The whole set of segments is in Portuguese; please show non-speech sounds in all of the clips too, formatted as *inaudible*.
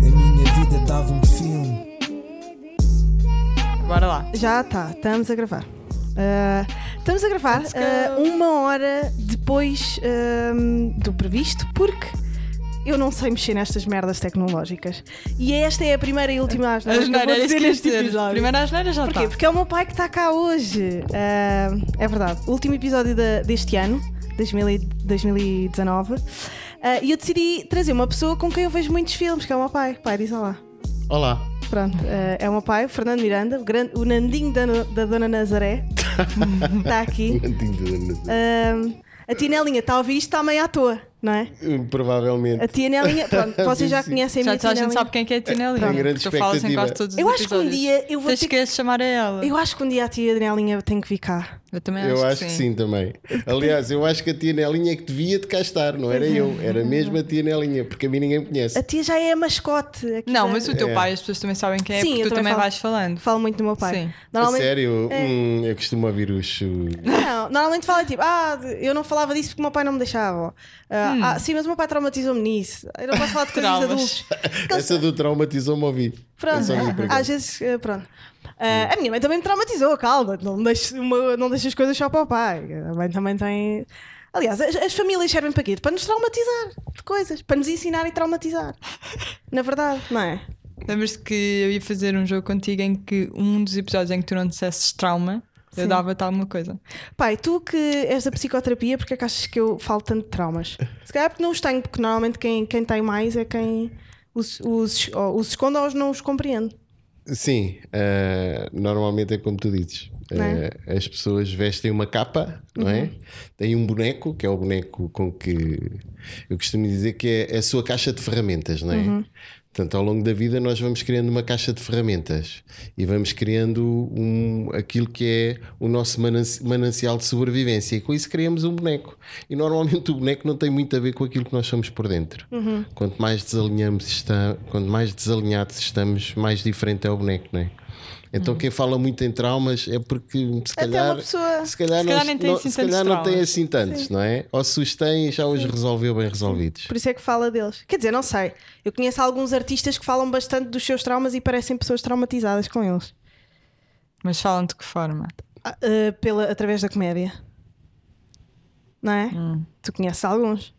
A minha vida dava um filme. Bora lá. Já está, estamos a gravar. Ah, estamos a gravar ah, uma hora depois ahm, do previsto, porque eu não sei mexer nestas merdas tecnológicas. E esta é a primeira e última asneira que eu vou dizer neste episódio. Primeira asneira já Porquê? está. Porque é o meu pai que está cá hoje. Ah, é verdade. Último episódio da- deste ano, 2000 e- 2019. Ah, E eu decidi trazer uma pessoa com quem eu vejo muitos filmes, que é o meu pai. Pai, diz olá. Olá. Pronto, eh, é o meu pai, o Fernando Miranda, o, grande, o Nandinho da, da Dona Nazaré. Está *laughs* aqui. Ahm, a tia Nelinha está a ouvir isto, está meio à toa, não é? Provavelmente. A tia Nelinha, pronto, *laughs* vocês já conhecem a Já minha tia a gente Nelinha. sabe quem é que é a Tinelli. Tenho grande Tu falas em quase todos os Eu acho que um dia eu vou Tens ter que chamar a ela. Eu acho que um dia a tia Nelinha tem que vir cá. Eu também Eu acho que sim também. Aliás, eu acho que a tia Nelinha é que devia de cá estar, não era eu, era mesmo a tia Nelinha, porque a mim ninguém me conhece. A tia já é a mascote. aqui Não, da- mas o teu É. pai, as pessoas também sabem quem é, Sim, porque tu também também falo. vais falando. Falo muito do meu pai. Sim. A Normalmente, sério, é. hum, eu costumo ouvir os. Não, normalmente fala tipo, ah, eu não falava disso porque o meu pai não me deixava. Ah, Hum. ah, sim, mas o meu pai traumatizou-me nisso. Eu não posso falar de coisas adultos. *laughs* Essa do traumatizou-me ouvir. Pronto, É às vezes, eh, pronto. Ah, a minha mãe também me traumatizou, calma, não deixes, uma- não deixes as coisas só para o pai. A mãe também tem. Aliás, as, as famílias servem para quê? Para nos traumatizar de coisas, para nos ensinar e traumatizar. Na verdade, não é? Lembras-te que eu ia fazer um jogo contigo em que um dos episódios em que tu não dissesses trauma, eu Sim. dava-te alguma coisa. Pai, tu que és da psicoterapia, porque é que achas que eu falo tanto de traumas? Se calhar porque não os tenho, porque normalmente quem, quem tem mais é quem os, os, os esconde ou os não os compreende. Sim, uh, normalmente é como tu dizes. É? Uh, as pessoas vestem uma capa, não é? Tem um boneco, que é o boneco com que eu costumo dizer que é a sua caixa de ferramentas, não é? Portanto, ao longo da vida nós vamos criando uma caixa de ferramentas e vamos criando um, aquilo que é o nosso mananci- manancial de sobrevivência e com isso criamos um boneco. E normalmente o boneco não tem muito a ver com aquilo que nós somos por dentro. Quanto mais desalinhamos está, quanto mais desalinhados estamos, mais diferente é o boneco, não é? Então quem fala muito em traumas é porque se calhar, uma pessoa- se calhar, Se calhar não, nem tem não- assim se calhar tantos não tem assim tantos, não é? Ou se os tem já os resolveu bem resolvidos. Por isso é que fala deles. Quer dizer, não sei. Eu conheço alguns artistas que falam bastante dos seus traumas e parecem pessoas traumatizadas com eles. Mas falam de que forma? Ah, ah, pela, através da comédia. Não é? Tu conheces alguns.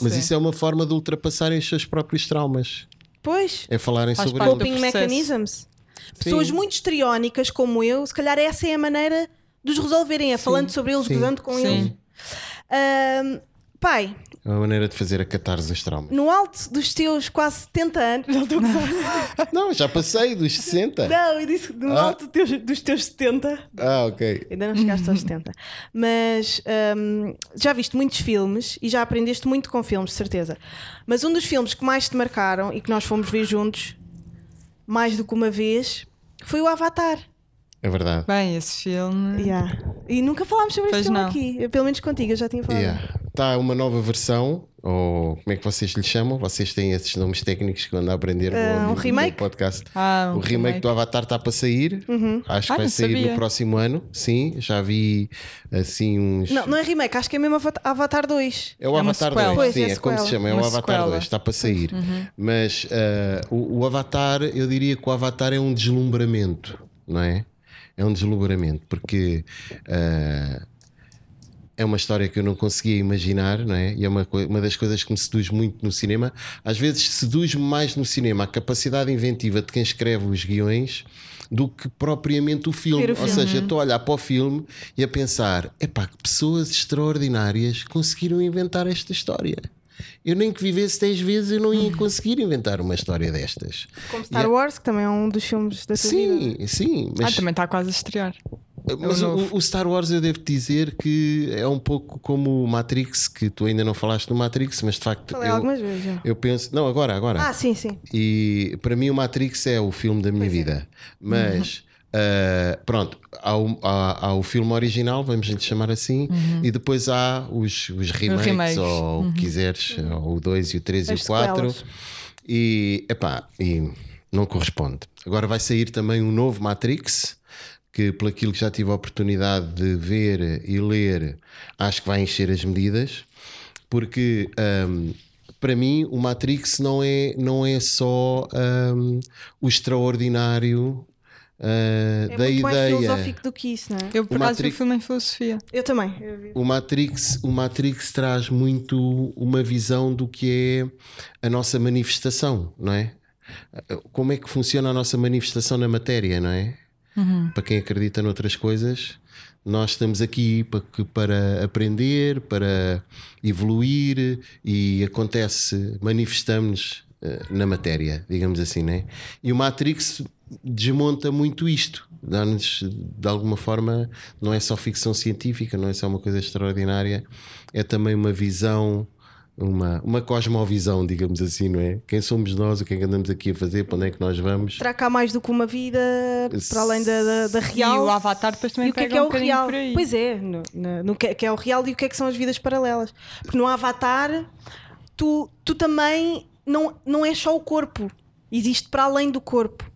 Mas Sim. isso é uma forma de ultrapassarem os seus próprios traumas. Pois. É falarem Faz sobre eles. Coping mechanisms. Pessoas muito histriónicas como eu, se calhar essa é a maneira de os resolverem, é falando sobre eles, sim, gozando com eles. Ahm, pai, É uma maneira de fazer a catarse traumas. no alto dos teus quase 70 anos, não estou. *laughs* Não, já passei dos 60. Não, eu disse no Ah. alto dos teus, dos teus 70. Ah, ok. Ainda não chegaste aos 70. Mas hum, já viste muitos filmes e já aprendeste muito com filmes, de certeza. Mas um dos filmes que mais te marcaram e que nós fomos ver juntos, mais do que uma vez, foi o Avatar. É verdade. Bem, esse filme. Yeah. E nunca falámos sobre Pois este filme não. aqui. Pelo menos contigo, eu já tinha falado. Yeah. Está uma nova versão, ou como é que vocês lhe chamam? Vocês têm esses nomes técnicos que eu ando a aprender Ah, um remake? podcast. Ah, um o remake, do Avatar está para sair. Acho que Ah, vai não sair sabia. no próximo ano. Sim, já vi assim uns. Não, não é remake, acho que é mesmo Avata- Avatar 2. É o É Avatar sequela. 2, Pois, sim, é é, como se chama, é o Uma Avatar sequela. 2, está para sair. Mas ah, o, o Avatar, eu diria que o Avatar é um deslumbramento, não é? É um deslumbramento, porque ah, é uma história que eu não conseguia imaginar, não é? E é uma, uma das coisas que me seduz muito no cinema. Às vezes seduz-me mais no cinema a capacidade inventiva de quem escreve os guiões do que propriamente o filme. O Ou filme. seja, estou a olhar para o filme e a pensar: epá, que pessoas extraordinárias conseguiram inventar esta história. Eu nem que vivesse 10 vezes eu não ia *laughs* conseguir inventar uma história destas. Como Star Wars, que também é um dos filmes da vida. Sim, sim, Ah, mas, também está quase a estrear. Mas É o o, Star Wars eu devo dizer que é um pouco como o Matrix, que tu ainda não falaste do Matrix, mas de facto Falei eu, algumas vezes já. eu penso, não, agora, agora. Ah, sim, sim. E para mim o Matrix é o filme da minha vida. Mas *laughs* ah, pronto, há o, há- há o filme original, vamos lhe chamar assim, e depois há os, os remakes, remakes. ou o que quiseres, ou o 2 e o 3 e o 4. sequelas. E epá, e não corresponde. Agora vai sair também um novo Matrix. Que, pelo aquilo que já tive a oportunidade de ver e ler, acho que vai encher as medidas, porque hum, para mim o Matrix não é, não é só hum, o extraordinário uh, É da muito mais ideia. filosófico do que isso, não é? Eu por O acaso vi Matrix- filme em filosofia. Eu também. Eu. O Matrix, o Matrix traz muito uma visão do que é a nossa manifestação, não é? Como é que funciona a nossa manifestação na matéria, não é? Para quem acredita noutras coisas, nós estamos aqui para, para aprender, para evoluir e acontece, manifestamos na matéria, digamos assim, né? E o Matrix desmonta muito isto, dá-nos de alguma forma, não é só ficção científica, não é só uma coisa extraordinária, é também uma visão, uma, uma cosmovisão, digamos assim, não é? Quem somos nós, o que é que andamos aqui a fazer, para onde é que nós vamos? Será que há mais do que uma vida para além da, da, da E real? o Avatar depois também E o que é que é um o real? por aí. Pois é, no, no- no que, que é o real e o que é que são as vidas paralelas. Porque no Avatar, tu, tu também não, não é só o corpo, existe para além do corpo.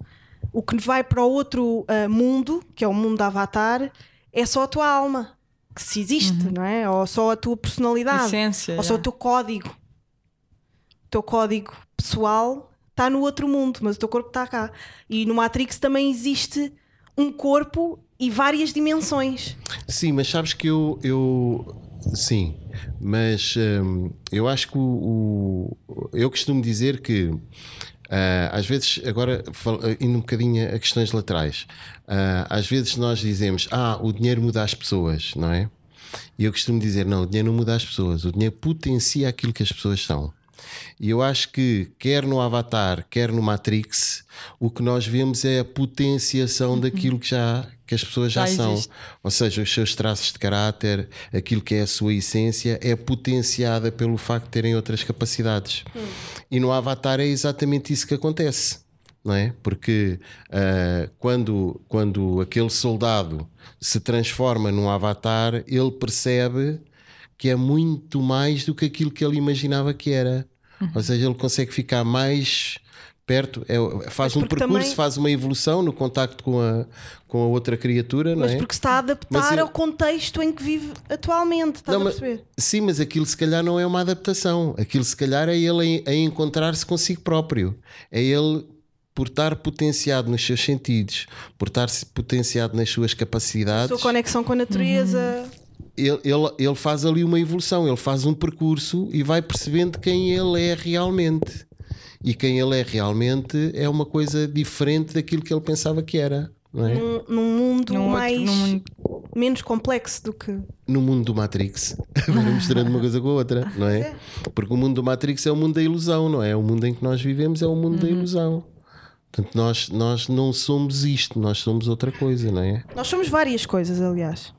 O que vai para o outro ah, mundo, que é o mundo da Avatar, é só a tua alma, que se existe, não é? Ou só a tua personalidade, Essência. ou só o teu código. O teu código pessoal está no outro mundo, mas o teu corpo está cá. E no Matrix também existe um corpo e várias dimensões. Sim, mas sabes que eu. eu sim, mas hum, eu acho que o, o- Eu costumo dizer que. Ah, às vezes, agora fal- indo um bocadinho a questões laterais, ah, às vezes nós dizemos: Ah, o dinheiro muda as pessoas, não é? E eu costumo dizer: Não, o dinheiro não muda as pessoas, o dinheiro potencia aquilo que as pessoas são. E eu acho que, quer no Avatar, quer no Matrix, o que nós vemos é a potenciação daquilo que, já, que as pessoas já, Já são. existe. Ou seja, os seus traços de caráter, aquilo que é a sua essência, é potenciada pelo facto de terem outras capacidades. E no Avatar é exatamente isso que acontece. Não é? Porque ah, quando, quando aquele soldado se transforma num avatar, ele percebe que é muito mais do que aquilo que ele imaginava que era. Ou seja, ele consegue ficar mais perto, é- faz Mas um percurso, também- faz uma evolução no contacto com a, com a outra criatura, não Mas é? porque se está a adaptar Mas eu- ao contexto em que vive atualmente, estás Não, a mas- perceber? Sim, mas aquilo se calhar não é uma adaptação. Aquilo se calhar é ele a, a encontrar-se consigo próprio. É ele por estar potenciado nos seus sentidos, por estar potenciado nas suas A capacidades. sua conexão com a natureza. Ele, ele, ele faz ali uma evolução, ele faz um percurso e vai percebendo quem ele é realmente. E quem ele é realmente é uma coisa diferente daquilo que ele pensava que era. Não é? Num, num mundo Num outro- mais num mundo- menos complexo do que no mundo do Matrix. *laughs* Misturando uma coisa com a outra, não é? Porque o mundo do Matrix é o mundo da ilusão, não é? O mundo em que nós vivemos é o mundo da ilusão. Portanto, nós, nós não somos isto, nós somos outra coisa, não é? nós somos várias coisas, aliás.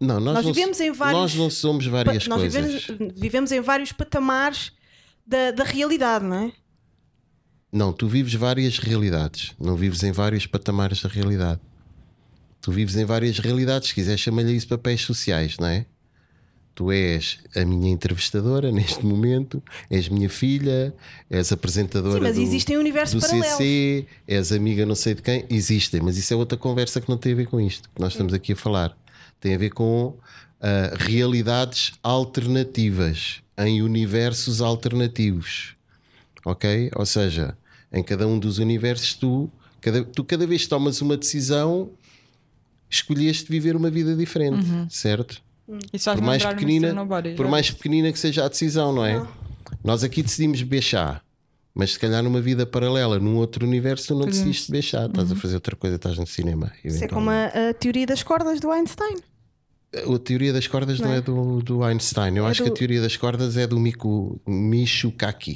Não, nós, Nós não, vivemos em vários- Nós não somos várias nós coisas. vivemos, vivemos em vários patamares da, da realidade, não é? Não, tu vives várias realidades, não vives em vários patamares da realidade. Tu vives em várias realidades, se quiser chama-lhe isso papéis sociais, não é? Tu és a minha entrevistadora *laughs* neste momento, és minha filha, és apresentadora Sim, mas do, existem universos do paralelos. CC, és amiga não sei de quem, existem, mas isso é outra conversa que não tem a ver com isto que nós estamos aqui a falar. Tem a ver com ah, realidades alternativas em universos alternativos ok? Ou seja, em cada um dos universos tu cada, tu cada vez que tomas uma decisão escolheste viver uma vida diferente, certo? Isso faz Por mais pequenina, por mais pequenina que seja a decisão, não é? Nós aqui decidimos beijar, mas se calhar numa vida paralela, num outro universo, tu não Podemos- decidiste beijar, estás a fazer outra coisa, estás no cinema. Isso é como a, a teoria das cordas do Einstein. A teoria das cordas não, Não é? é do, do Einstein. Eu É acho que do- a teoria das cordas é do Miku, Michio Kaku.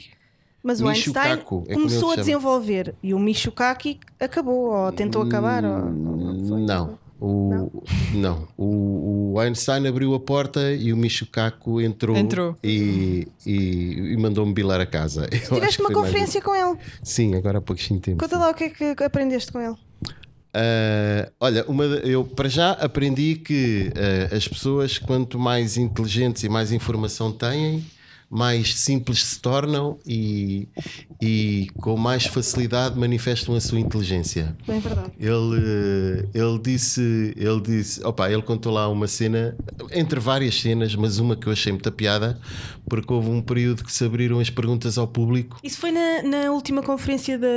Mas o Einstein Kaku, é começou a desenvolver e o Michio Kaku acabou, ou tentou acabar. Ou, não foi. Não. O, não. O, o Einstein abriu a porta e o Michio Kaku entrou, Entrou. e, e, e mandou-me bilar a casa. Eu Tiveste que uma foi mais conferência com ele. Sim, agora há pouquinho tempo. Conta lá o que é que aprendeste com ele. Ah, olha, uma, eu para já aprendi que ah, as pessoas, quanto mais inteligentes e mais informação têm, mais simples se tornam e, e com mais facilidade manifestam a sua inteligência. Bem verdade. Ele, ele disse, ele disse, opa, ele contou lá uma cena, entre várias cenas, mas uma que eu achei muita piada, porque houve um período que se abriram as perguntas ao público. Isso foi na, na última conferência da.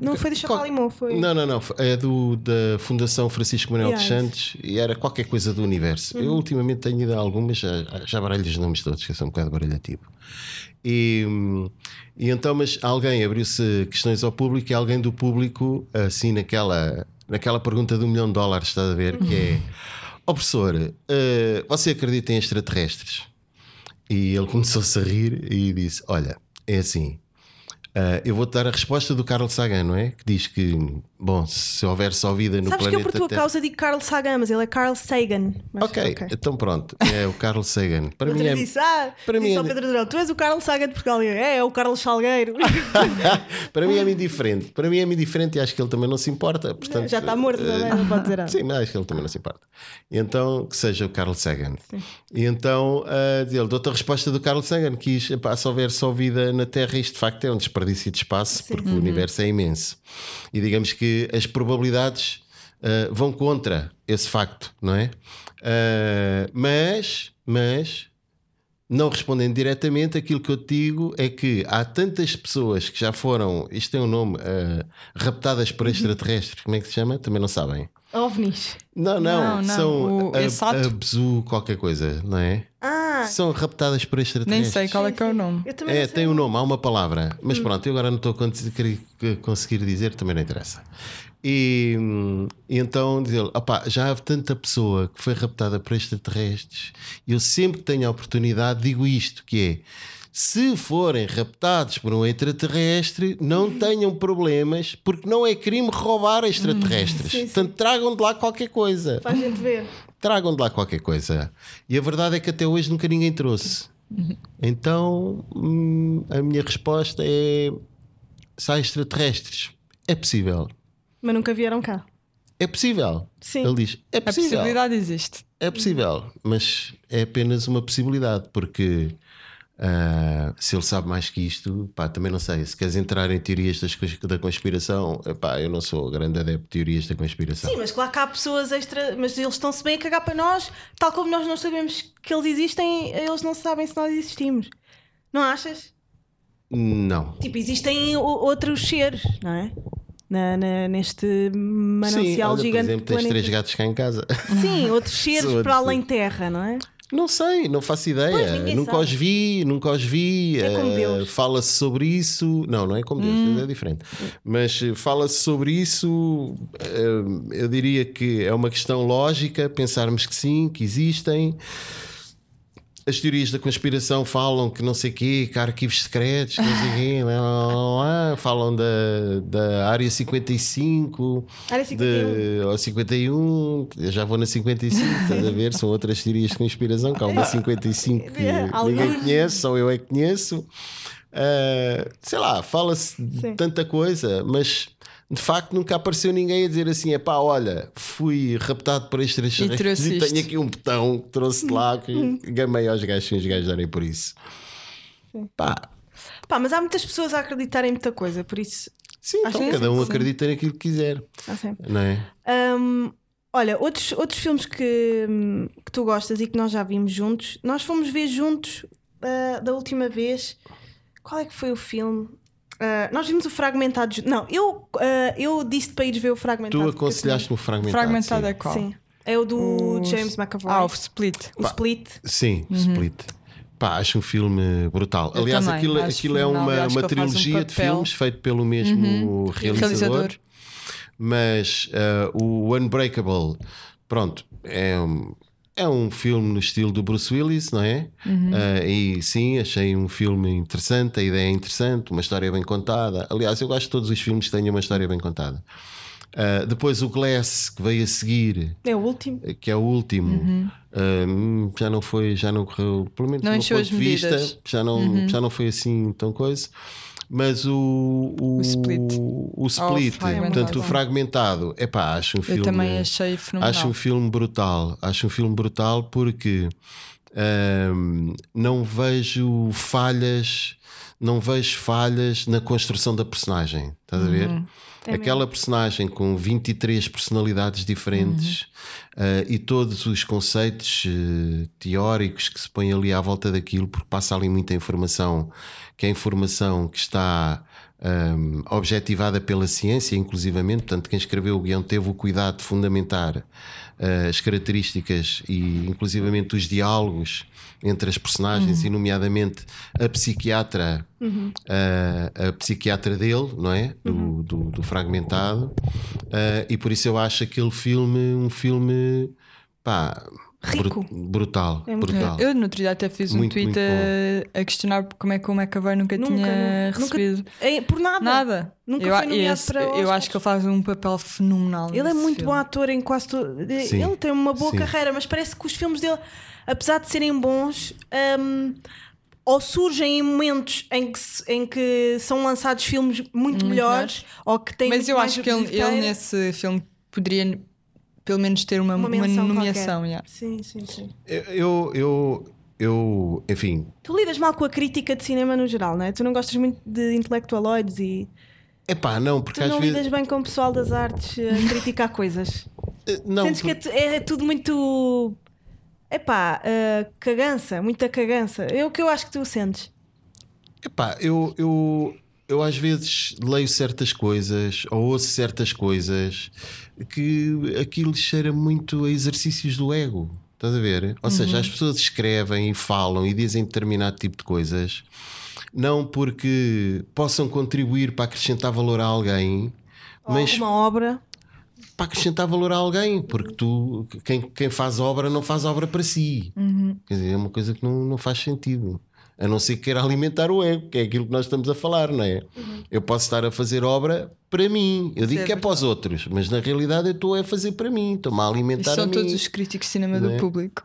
Não foi do Chapalimau, foi. Não, não, não, é do, da Fundação Francisco Manuel Yeah, dos Santos e era qualquer coisa do universo. Eu ultimamente tenho ido a algumas, já, já baralho os nomes todos, que sou um bocado baralhativo. E, e então, mas alguém abriu-se questões ao público e alguém do público, assim, naquela, naquela pergunta do milhão de dólares, está a ver? Que é: Ó professor, eh, você acredita em extraterrestres? E ele começou-se a rir e disse: Olha, é assim. ah, eu vou-te dar a resposta do Carl Sagan, não é? Que diz que, bom, se houver só vida no Sabes que eu, planeta por tua causa, digo Carl Sagan, mas ele é Carl Sagan. Mas, Ok, então pronto, é o Carl Sagan. *laughs* Para mim é, disse, ah, para mim é- Pedro Durão, tu és o Carl Sagan de Portugal. Eu, É, é o Carlos Salgueiro. *laughs* para mim é muito diferente. Para mim é muito diferente e acho que ele também não se importa. Portanto, Já está morto, não, é? não pode dizer nada. *laughs* Sim, mas acho que ele também não se importa. Então, que seja o Carl Sagan. E então, uh, ele deu-te a resposta do Carl Sagan: que "Epá, se houver só vida na Terra, isto de facto é um desperdício de espaço, porque Uhum. o universo é imenso. E digamos que as probabilidades uh, vão contra esse facto, não é? Uh, mas, mas. Não respondendo diretamente, aquilo que eu te digo é que há tantas pessoas que já foram, isto tem um nome, uh, raptadas por extraterrestres, como é que se chama? Também não sabem. OVNIs. Não, não, Não, não, são o a- Exato. abzu qualquer coisa, não é? São raptadas por Nem extraterrestres. sei qual é que é o nome. eu também É, não sei. tem um nome, há uma palavra. Hum. Mas pronto, eu agora não estou a conseguir, a dizer, também não interessa. E, hum, e então diz ele: opá, já há tanta pessoa que foi raptada por extraterrestres, e eu sempre que tenho a oportunidade digo isto: que é. Se forem raptados por um extraterrestre, não tenham problemas, porque não é crime roubar extraterrestres. Hum, sim, sim. Portanto, tragam de lá qualquer coisa Faz gente ver. Tragam de lá qualquer coisa. E a verdade é que até hoje nunca ninguém trouxe. Então hum, a minha resposta é: há extraterrestres, é possível. Mas nunca vieram cá. É possível. Sim. Ele diz: é A possível. possibilidade existe. É possível, mas é apenas uma possibilidade, porque ah, se ele sabe mais que isto, pá, também não sei. Se queres entrar em teorias das da conspiração, pá, eu não sou grande adepto de teorias da conspiração. Sim, mas claro que há pessoas extra. Mas eles estão-se bem a cagar para nós, tal como nós não sabemos que eles existem, eles não sabem se nós existimos. Não achas? Não. Tipo, existem outros seres, não é? Na, na- neste Sim, manancial olha, por gigante exemplo, de tens planeta. três gatos cá em casa. Sim, outros *laughs* seres para sim. além terra, não é? Não sei, não faço Pois, ideia. ninguém nunca sabe. os vi, nunca os vi. É como Deus. Fala-se sobre isso. Não, não é como Deus, é diferente. Mas eh, fala-se sobre isso. eh, eu diria que é uma questão lógica pensarmos que sim, que existem. As teorias da conspiração falam que não sei quê, que há arquivos secretos, não sei quê, lá, lá, lá, falam da, da área 55, Área 51. de, ou 51, eu já vou na 55, estás a ver? São outras teorias de conspiração, *laughs* que há uma 55 que ninguém conhece, só eu é que conheço. Ah, sei lá, fala-se de tanta coisa, mas de facto nunca apareceu ninguém a dizer assim: é pá, olha, fui raptado por extraterrestres trouxe e isto." tenho aqui um botão que trouxe de lá que *laughs* gamei aos gajos sem os gajos darem por isso. Pá, Pá, mas há muitas pessoas a acreditarem em muita coisa, por isso. sim, então cada um sim. acredita naquilo que quiser, sempre. não é? Hum, olha, outros, outros filmes que, hum, que tu gostas e que nós já vimos juntos, nós fomos ver juntos ah, da última vez. Qual é que foi o filme? Ah, nós vimos o Fragmentado. Não, eu, ah, eu disse para ires ver o Fragmentado. Tu aconselhaste-me o fragmentado. Fragmentado sim. é qual? Sim. É o do O- James McAvoy. Ah, o Split. o Split. Sim, Split. Pá, acho um filme brutal. Eu Aliás, também, aquilo, acho aquilo é uma, uma faz um trilogia de filmes feito pelo mesmo realizador. Realizador. Mas ah, o Unbreakable, pronto, é um, é um filme no estilo do Bruce Willis, não é? Ah, e sim, achei um filme interessante, a ideia é interessante, uma história bem contada. Aliás, eu gosto de todos os filmes que tenham uma história bem contada. Ah, depois o Glass, que veio a seguir, É o último. que é o último, hum, já não foi, já não correu, pelo menos Não do meu encheu ponto as de vista, já não, já não foi assim tão coisa. Mas o, o, O Split. o Split, fragmentado. portanto, o fragmentado, é pá, acho um filme. Eu também achei fenomenal. Acho um filme brutal. Acho um filme brutal porque Ahm, não vejo falhas, não vejo falhas na construção da personagem. Estás a ver? Aquela personagem com 23 personalidades diferentes ah, e todos os conceitos eh, teóricos que se põem ali à volta daquilo, porque passa ali muita informação, que é informação que está ahm, objetivada pela ciência, inclusivamente. Portanto, quem escreveu o guião teve o cuidado de fundamentar ah, as características e, inclusivamente, os diálogos entre as personagens, e, nomeadamente, a psiquiatra, ah, a psiquiatra dele, não é? Do, do, do fragmentado. Ah, e por isso eu acho aquele filme um filme pá, Rico. bru- brutal. É muito brutal. Eu no outro dia até fiz um Muito, tweet muito a, a questionar como é que o McAvoy nunca, Nunca, tinha nunca- nunca- recebido É, por nada. nada. Nunca eu, foi nomeado esse- para eu Oscars. acho que ele faz um papel fenomenal. Ele é muito filme. bom ator em quase tudo. Sim. Ele tem uma boa Sim. carreira, mas parece que os filmes dele, apesar de serem bons, hum, ou surgem em momentos em que, em que são lançados filmes muito, melhores, ou que têm Mas muito eu mais acho que ele, ele nesse filme poderia pelo menos ter uma, Uma uma, nomeação. yeah. Sim, sim, sim. Eu, eu, eu, enfim, Tu lidas mal com a crítica de cinema no geral, não é? Tu não gostas muito de intelectualoides e epá, não, porque tu às não vezes. lidas bem com o pessoal das artes a *laughs* criticar coisas. Eh, Não, Sentes que é, tu- é tudo muito. Epá, uh, cagança, muita cagança. É o que eu acho que tu sentes. Epá, eu, eu, eu às vezes leio certas coisas ou ouço certas coisas que aquilo cheira muito a exercícios do ego. Estás a ver? Ou seja, as pessoas escrevem e falam e dizem determinado tipo de coisas não porque possam contribuir para acrescentar valor a alguém, mas Uma obra. para acrescentar valor a alguém, porque tu, quem, quem faz obra não faz obra para si. Quer dizer, é uma coisa que não, não faz sentido. A não ser que queira alimentar o ego, que é aquilo que nós estamos a falar, não é? Eu posso estar a fazer obra para mim. Eu digo é que é para os outros, mas na realidade eu estou a fazer para mim, estou-me a E alimentar a são mim. todos os críticos de cinema Não do é? público.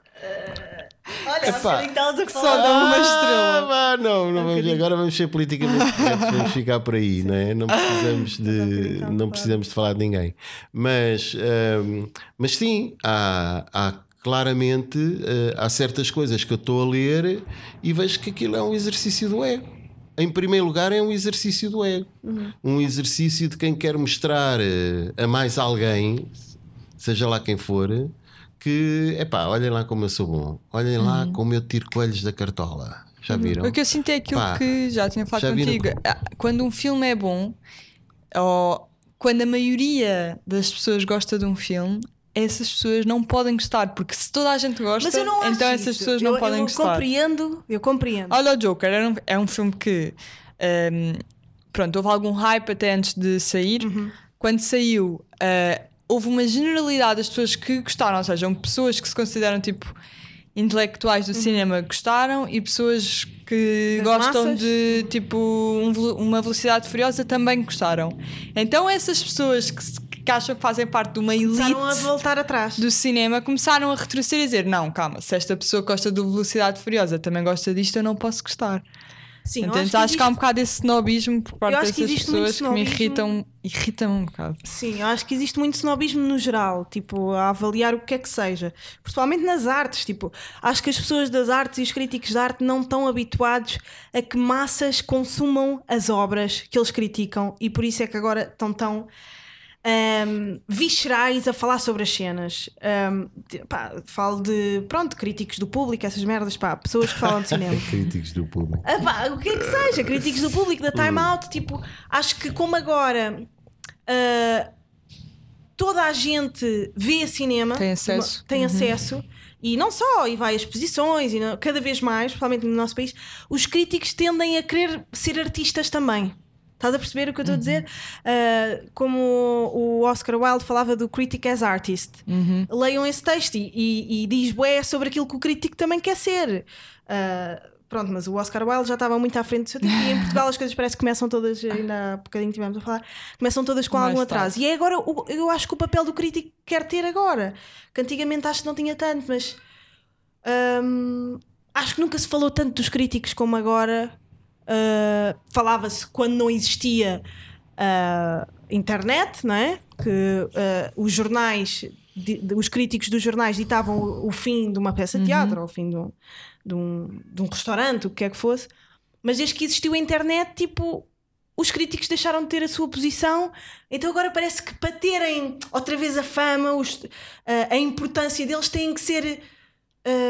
Olha, Epá. assim que a Só dão uma Ah, estrela. vá, não, não vamos, agora vamos ser politicamente corretos, vamos *laughs* ficar por aí, não é? Não precisamos de, não precisamos de falar de ninguém. Mas, hum, mas sim, há, há claramente eh, há certas coisas que eu estou a ler e vejo que aquilo é um exercício do ego. Em primeiro lugar, é um exercício do ego, um exercício de quem quer mostrar eh, a mais alguém, seja lá quem for, que epá, olhem lá como eu sou bom, olhem lá como eu tiro coelhos da cartola. Já viram? O que eu sinto é aquilo Pá, que já tinha falado já contigo. Ah, Quando um filme é bom, ou quando a maioria das pessoas gosta de um filme, essas pessoas não podem gostar, porque se toda a gente gosta, eu então essas isso. pessoas não eu, podem eu gostar. compreendo, eu compreendo. Olha o Joker, era um- é um filme que hum, pronto, houve algum hype até antes de sair. Quando saiu, ah, houve uma generalidade das pessoas que gostaram, ou seja, pessoas que se consideram tipo intelectuais do cinema gostaram e pessoas que Das gostam massas? de tipo um uma velocidade furiosa também gostaram. Então essas pessoas que, se- que acham que fazem parte de uma elite Começaram a voltar atrás. do cinema começaram a retroceder e dizer: Não, calma, se esta pessoa que gosta do Velocidade Furiosa também gosta disto, eu não posso gostar. Sim, então acho acho, que que há um existe- bocado esse snobismo por parte que dessas existe pessoas que me irritam, irritam um bocado. Sim, eu acho que existe muito snobismo no geral, tipo, a avaliar o que é que seja, principalmente nas artes, tipo, acho que as pessoas das artes e os críticos de arte não estão habituados a que massas consumam as obras que eles criticam e por isso é que agora estão tão ahm, viscerais a falar sobre as cenas. De- pá, falo de, pronto, críticos do público, essas merdas, pá, pessoas que falam de cinema. *laughs* Críticos do público. Ah, pá, o que é que seja, críticos do público, da Time Out, tipo, acho que como agora ah, toda a gente vê cinema, Tem acesso. tem acesso, e não só, e vai a exposições, e não- cada vez mais, principalmente no nosso país, os críticos tendem a querer ser artistas também. Estás a perceber o que eu estou a dizer? Ah, como o Oscar Wilde falava do critic as artist. Leiam esse texto e, e, e diz bué sobre aquilo que o crítico também quer ser. Ah, pronto, mas o Oscar Wilde já estava muito à frente do seu tempo e em Portugal as coisas parece que começam todas, ainda há bocadinho tivemos a falar, começam todas com Mais algum tarde. atraso. E é agora, eu acho que o papel do crítico quer ter agora, que antigamente acho que não tinha tanto, mas hum, acho que nunca se falou tanto dos críticos como agora. Uh, falava-se quando não existia uh, internet, não é? Que uh, os jornais di- os críticos dos jornais ditavam o, o fim de uma peça de teatro ou o fim de um, de, um, de um restaurante, o que quer que fosse. Mas desde que existiu a internet, tipo, os críticos deixaram de ter a sua posição, então agora parece que para terem outra vez a fama, os- a, a importância deles têm que ser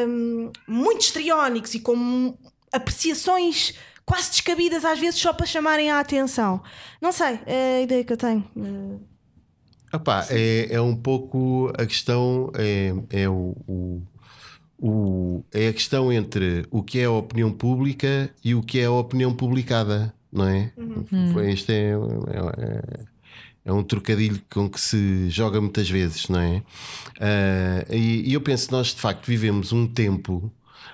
hum, muito histriónicos e com apreciações quase descabidas às vezes só para chamarem a atenção. Não sei, é a ideia que eu tenho. Eh, Epá, é, é um pouco a questão é, é o, o- o- é a questão entre o que é a opinião pública e o que é a opinião publicada, não é? Isto é, é, é um trocadilho com que se joga muitas vezes, não é? Ah, e, e eu penso que nós de facto vivemos um tempo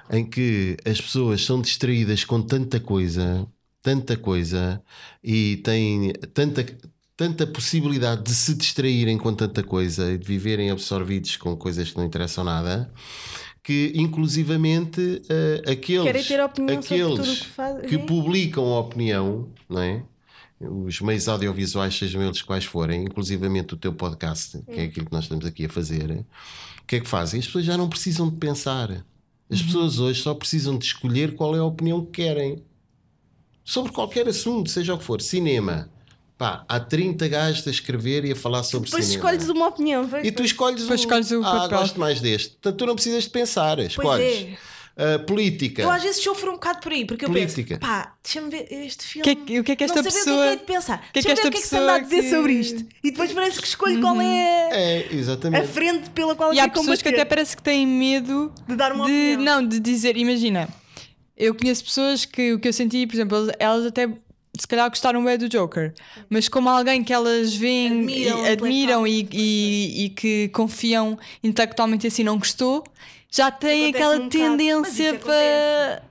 em que as pessoas são distraídas com tanta coisa, tanta coisa, e têm tanta, tanta possibilidade de se distraírem com tanta coisa e de viverem absorvidos com coisas que não interessam nada, que inclusivamente eh, aqueles, aqueles que que publicam a opinião, não é? Os meios audiovisuais, sejam eles quais forem, inclusivamente o teu podcast, que é aquilo que nós estamos aqui a fazer, o que é que fazem? As pessoas já não precisam de pensar. As pessoas hoje só precisam de escolher qual é a opinião que querem sobre qualquer assunto, seja o que for. Cinema. Pá, há 30 gajos a escrever e a falar sobre Depois cinema. escolhes uma opinião. vejo. E tu escolhes Depois o, escolhes o ah, papel. gosto mais deste. Portanto, tu não precisas de pensar. Escolhes. Ah, política. Eu às vezes sofro um bocado por aí, porque eu Política. penso, pá, deixa-me ver este filme. que é o que é que esta não pessoa. O que é que é de pensar? que é que Deixa-me ver o que é que se anda a dizer que- sobre isto. E depois parece que escolho qual é É, a exatamente. frente pela qual E eu há pessoas que até parece que têm medo De dar uma de, opinião. não, de dizer, imagina, eu conheço pessoas que o que eu senti, por exemplo, elas- elas até se calhar gostaram bem do Joker, mas como alguém que elas veem Admiram e, admiram e, e- e que confiam intelectualmente assim não gostou, já tem Acontece aquela um tendência isso para.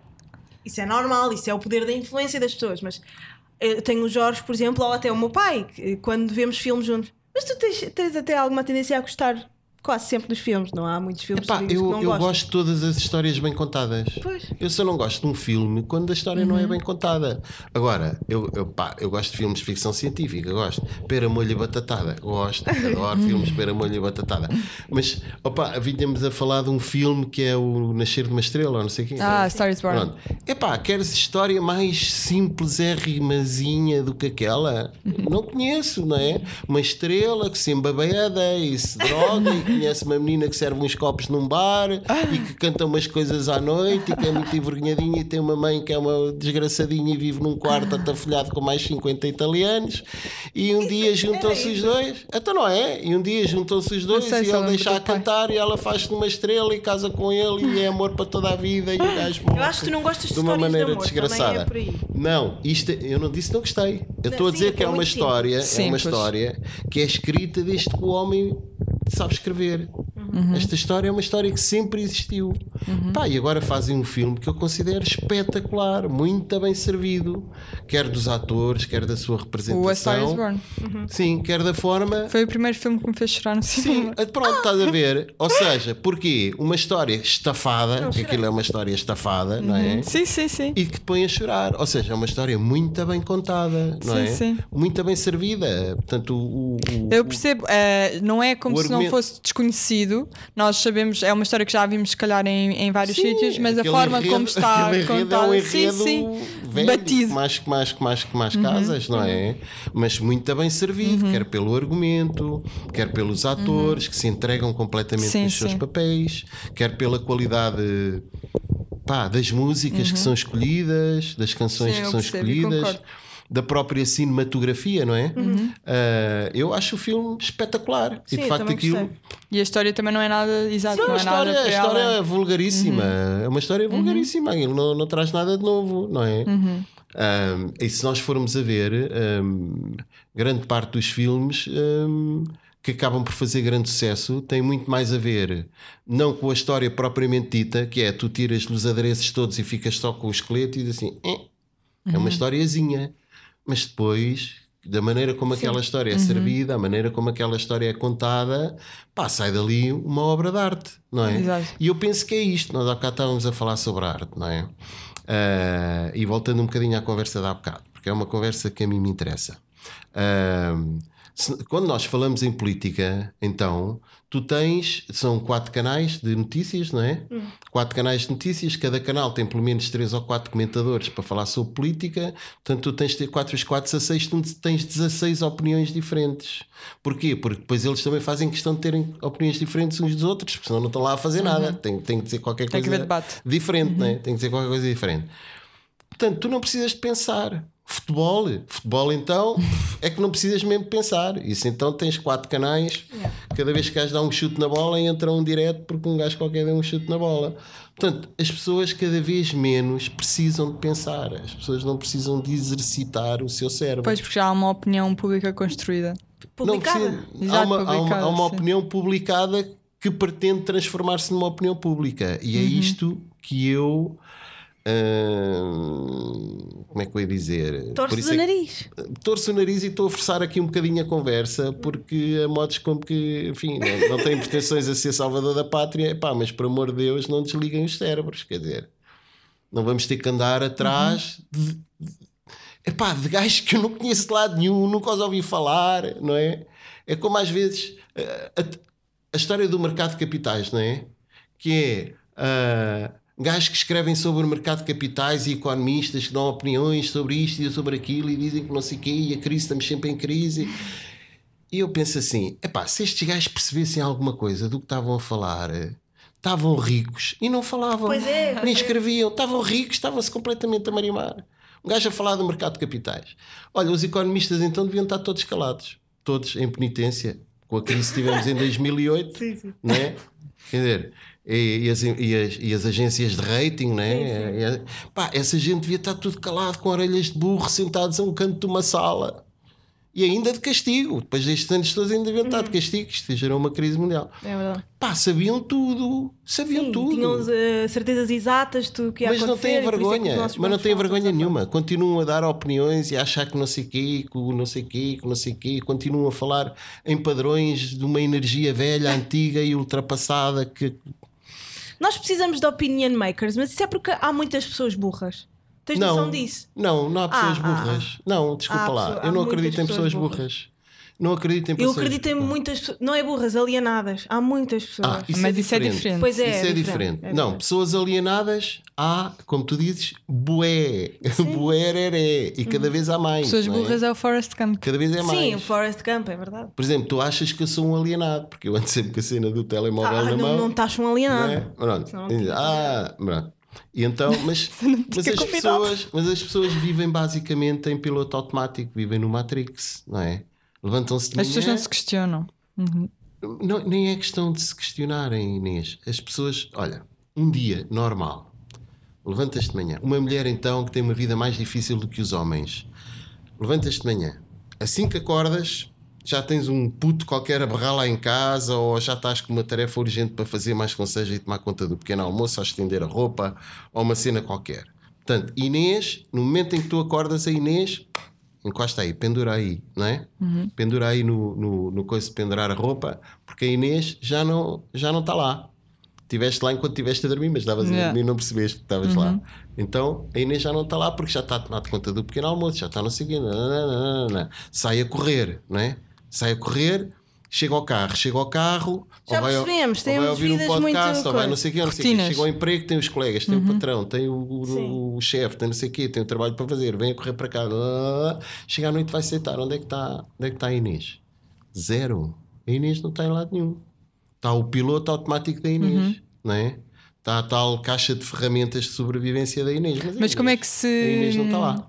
Isso é normal, isso é o poder da influência das pessoas. Mas eu tenho o Jorge, por exemplo, ou até o meu pai, que, quando vemos filmes juntos. Mas tu tens, tens até alguma tendência a gostar quase sempre dos filmes, não há muitos filmes Epá, que eu, não eu gostas. gosto de todas as histórias bem contadas. Pois. Eu só não gosto de um filme quando a história não é bem contada. Agora, eu, eu, pá, eu gosto de filmes de ficção científica, gosto. Pera, molho e batatada, gosto. Adoro *laughs* filmes de pera, molho e batatada. Mas, opa, vínhamos a falar de um filme que é o Nascer de uma Estrela, ou não sei o quê. Ah, Star is Born. Pronto. Epá, queres história mais simples, é rimazinha do que aquela? *laughs* Não conheço, não é? Uma estrela que se embabeda e se droga e conhece uma menina que serve uns copos num bar e que canta umas coisas à noite e que é muito envergonhadinha e tem uma mãe que é uma desgraçadinha e vive num quarto atafolhado com mais 50 italianos e um dia juntam-se os dois. Então não é? E um dia juntam-se os dois e eu ele deixa a cantar e ela faz-se numa estrela e casa com ele e é amor para toda a vida e o gajo Eu acho que tu não gostas de de uma histórias maneira de amor, também desgraçada. é por aí. Não, isto é- eu não disse que não gostei. Eu estou a Sim, dizer que é é uma história, é uma história que é escrita desde que o homem sabe escrever. Esta história é uma história que sempre existiu. Pá, e agora fazem um filme que eu considero espetacular, muito bem servido, quer dos atores, quer da sua O A Star is representação. Born. Sim, quer da forma. Foi o primeiro filme que me fez chorar no Sim, cinema. pronto, estás a ver? Ou seja, porque uma história estafada, que aquilo é uma história estafada, não é? Sim, sim, sim. e que te põe a chorar. Ou seja, é uma história muito bem contada, não Sim, é? sim. Muito bem servida. Portanto, o, o- Eu percebo, eh, não é como se não argumento- fosse desconhecido. Nós sabemos, é uma história que já vimos, se calhar, em, em vários Sim, sítios, mas a forma enredo- como está *laughs* contada, é um sim, sim, velho, batido. Uhum, mais que mais, que mais, que mais casas, não é? Mas muito bem servido, quer pelo argumento, quer pelos atores que se entregam completamente Uhum. Sim, nos seus papéis, quer pela qualidade pá, das músicas que são escolhidas, das canções Uhum. Que são escolhidas. concordo. Da própria cinematografia, não é? Uhum. Ah, eu acho o filme espetacular. Sim, e de facto aquilo. gostei. E a história também não é nada exato, Não, não, a é história, nada a história é vulgaríssima. Uhum. É uma história vulgaríssima. Aquilo não, não traz nada de novo, não é? Uhum. Ahm, e se nós formos a ver, ahm, grande parte dos filmes ahm, que acabam por fazer grande sucesso tem muito mais a ver, não com a história propriamente dita, que é tu tiras os adereços todos e ficas só com o esqueleto e diz assim: "Eh, é Uhum. uma historiazinha. Mas depois, da maneira como aquela história Uhum. é servida, a maneira como aquela história é contada, pá, sai dali uma obra de arte, não é? Exato. E eu penso que é isto. Nós há bocado estávamos a falar sobre a arte, não é? Ah, e voltando um bocadinho à conversa de há bocado, porque é uma conversa que a mim me interessa. Ah, se- quando nós falamos em política, então tu tens, são quatro canais de notícias, não é? Quatro canais de notícias, cada canal tem pelo menos três ou quatro comentadores para falar sobre política, portanto tu tens de ter 4 vezes 4, 16, tu tens 16 opiniões diferentes. Porquê? Porque depois eles também fazem questão de terem opiniões diferentes uns dos outros, porque senão não estão lá a fazer nada. Tem, tem que dizer qualquer Tem que coisa diferente, não é? Tem que dizer qualquer coisa diferente. Portanto, tu não precisas de pensar. Futebol, futebol então é que não precisas mesmo pensar. Isso então tens quatro canais. Cada vez que gajo dá um chute na bola, entra um direto porque um gajo qualquer deu um chute na bola. Portanto, as pessoas cada vez menos precisam de pensar. As pessoas não precisam de exercitar o seu cérebro. Pois, porque já há uma opinião pública construída. Não Publicada. precisa- há uma, há uma- há uma opinião publicada que pretende transformar-se numa opinião pública. E é Uhum. isto que eu. Hum, como é que eu ia dizer? Isso o é nariz. torço o nariz e estou a forçar aqui um bocadinho a conversa, porque a modos como que, enfim, não, não têm pretensões a ser salvador da pátria, Epá, mas por amor de Deus, não desliguem os cérebros, quer dizer, não vamos ter que andar atrás de, de, epá, de gajos que eu não conheço de lado nenhum, nunca os ouvi falar, não é? É como às vezes a, a- a história do mercado de capitais, não é? Que é. ah, Gajos que escrevem sobre o mercado de capitais e economistas que dão opiniões sobre isto e sobre aquilo e dizem que não sei o quê e a crise estamos sempre em crise. E eu penso assim: epá, se estes gajos percebessem alguma coisa do que estavam a falar, estavam ricos e não falavam, é, nem é. escreviam, estavam ricos, estavam-se completamente a marimar. Um gajo a falar do mercado de capitais. Olha, os economistas então deviam estar todos calados, todos em penitência, com a crise que tivemos em *laughs* 2008, Sim, sim. não é? Quer dizer, e, as, e, as, e as agências de rating, não é? E- pá, essa gente devia estar tudo calado, com orelhas de burro, sentados a um canto de uma sala. E ainda de castigo. Depois destes anos todos ainda deviam estar de castigo. Isto gerou uma crise mundial. É verdade. Pá, sabiam tudo. Sabiam Sim, tudo. tinham eh, certezas exatas do que ia Mas não têm é vergonha, nossos mas não têm vergonha nenhuma. Continuam a dar opiniões e a achar que não sei quê, que não sei quê, que não sei quê. Continuam a falar em padrões de uma energia velha, antiga e ultrapassada que Nós precisamos de opinion makers, mas isso é porque há muitas pessoas burras. Tens noção não, disso? não, não há pessoas Ah, ah, burras. Não, desculpa Há lá. pessoa- Eu não acredito em pessoas pessoas burras. Não acredito em Eu pessoas acredito em burras. muitas pessoas. Não é burras, alienadas. Há muitas pessoas. Ah, isso Mas é isso é diferente. diferente. Pois é, Isso é, é diferente. diferente, é Não, diferente. pessoas alienadas há, como tu dizes, bué. *laughs* Bué, reré. E cada vez há mais. Pessoas é? burras é o Forrest Gump. Cada vez é mais. Sim, o Forest Camp, é verdade. Por exemplo, tu achas que eu sou um alienado, porque eu ando sempre com a cena do telemóvel Ah, na não, mão. não estás um não alienado. é? Não tinha Ah, pronto. E então, mas, *laughs* mas, as convidado. pessoas, mas as pessoas vivem basicamente em piloto automático, vivem no Matrix, não é? Levantam-se de As pessoas não se questionam. Uhum. não, nem é questão de se questionarem, Inês. As pessoas, olha, um dia normal, levantas-te de manhã. Uma mulher, então, que tem uma vida mais difícil do que os homens, levantas-te de manhã. Assim que acordas, já tens um puto qualquer a berrar lá em casa, ou já estás com uma tarefa urgente para fazer mais que não seja e tomar conta do pequeno almoço, ou estender a roupa, ou uma cena qualquer. Portanto, Inês, no momento em que tu acordas, a Inês encosta aí, pendura aí, não é? Pendura aí no, no, no coisa de pendurar a roupa, porque a Inês já não, já não está lá. Estiveste lá enquanto estiveste a dormir, mas estavas a Yeah. dormir não percebeste que estavas lá. Então a Inês já não está lá porque já está a tomar conta do pequeno almoço, já está não sei o quê, nananana. sai a correr, não é? Sai a correr, chega ao carro, chega ao carro, Já ou vai, percebemos, ou temos vai ouvir um podcast, muito ou vai não sei o quê, não sei o quê. Chega ao emprego, tem os colegas, tem o patrão, tem o, o- o chefe, tem não sei o quê, tem o trabalho para fazer, vem a correr para cá, chega à noite vai aceitar. Onde é que está, onde é que está a Inês? Zero. A Inês não está em lado nenhum. Está o piloto automático da Inês, não é? Está a tal caixa de ferramentas de sobrevivência da Inês. Mas, Mas como é Inês- que se. A Inês não está lá.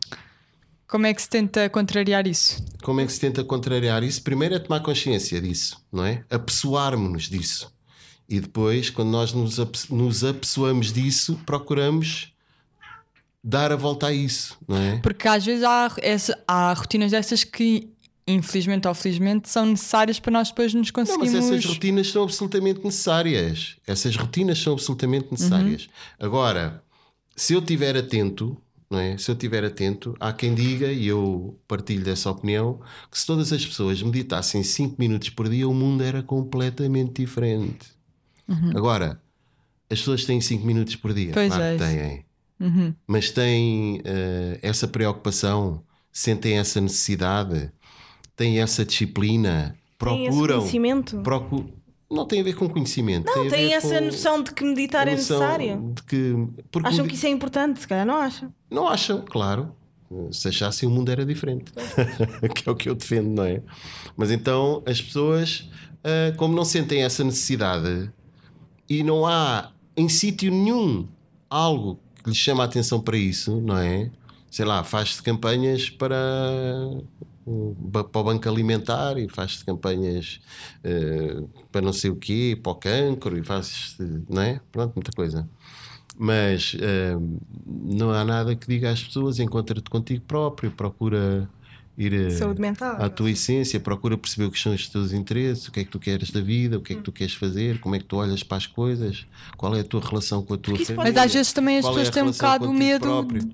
Como é que se tenta contrariar isso? Como é que se tenta contrariar isso? Primeiro é tomar consciência disso, não é? Apessoarmos-nos disso. E depois, quando nós nos, ape- nos apessoamos disso, procuramos dar a volta a isso, não é? Porque às vezes há, essa- há rotinas dessas que, infelizmente ou felizmente, são necessárias para nós depois nos Não, mas conseguirmos. essas rotinas são absolutamente necessárias. Essas rotinas são absolutamente necessárias. Agora, se eu estiver atento, não é? Se eu estiver atento, há quem diga, e eu partilho dessa opinião, que se todas as pessoas meditassem 5 minutos por dia, o mundo era completamente diferente. Agora, as pessoas têm 5 minutos por dia. Pois claro é têm. Mas têm eh, essa preocupação, sentem essa necessidade. têm essa disciplina, Tem esse procuram. conhecimento? procu- não tem a ver com conhecimento. Não, tem ver essa noção de que meditar é necessário. De que, Acham que isso é importante, se calhar não acham. Não acham, claro. Se achassem o mundo era diferente. *laughs* que é o que eu defendo, não é? Mas então as pessoas, ah, como não sentem essa necessidade e não há em sítio nenhum algo que lhes chama a atenção para isso, não é? Sei lá, faz-se campanhas para, para o banco alimentar e faz-se campanhas ah, para não sei o quê, para o cancro e faz não é? Pronto, muita coisa mas hum, não há nada que diga às pessoas encontra-te contigo próprio, procura ir eh, Saúde mental. à tua essência, procura perceber o que são os teus interesses, o que é que tu queres da vida, o que é que tu queres fazer, como é que tu olhas para as coisas, qual é a tua relação com a tua Porque família. Mas às vezes também as é pessoas a têm um bocado o medo próprio?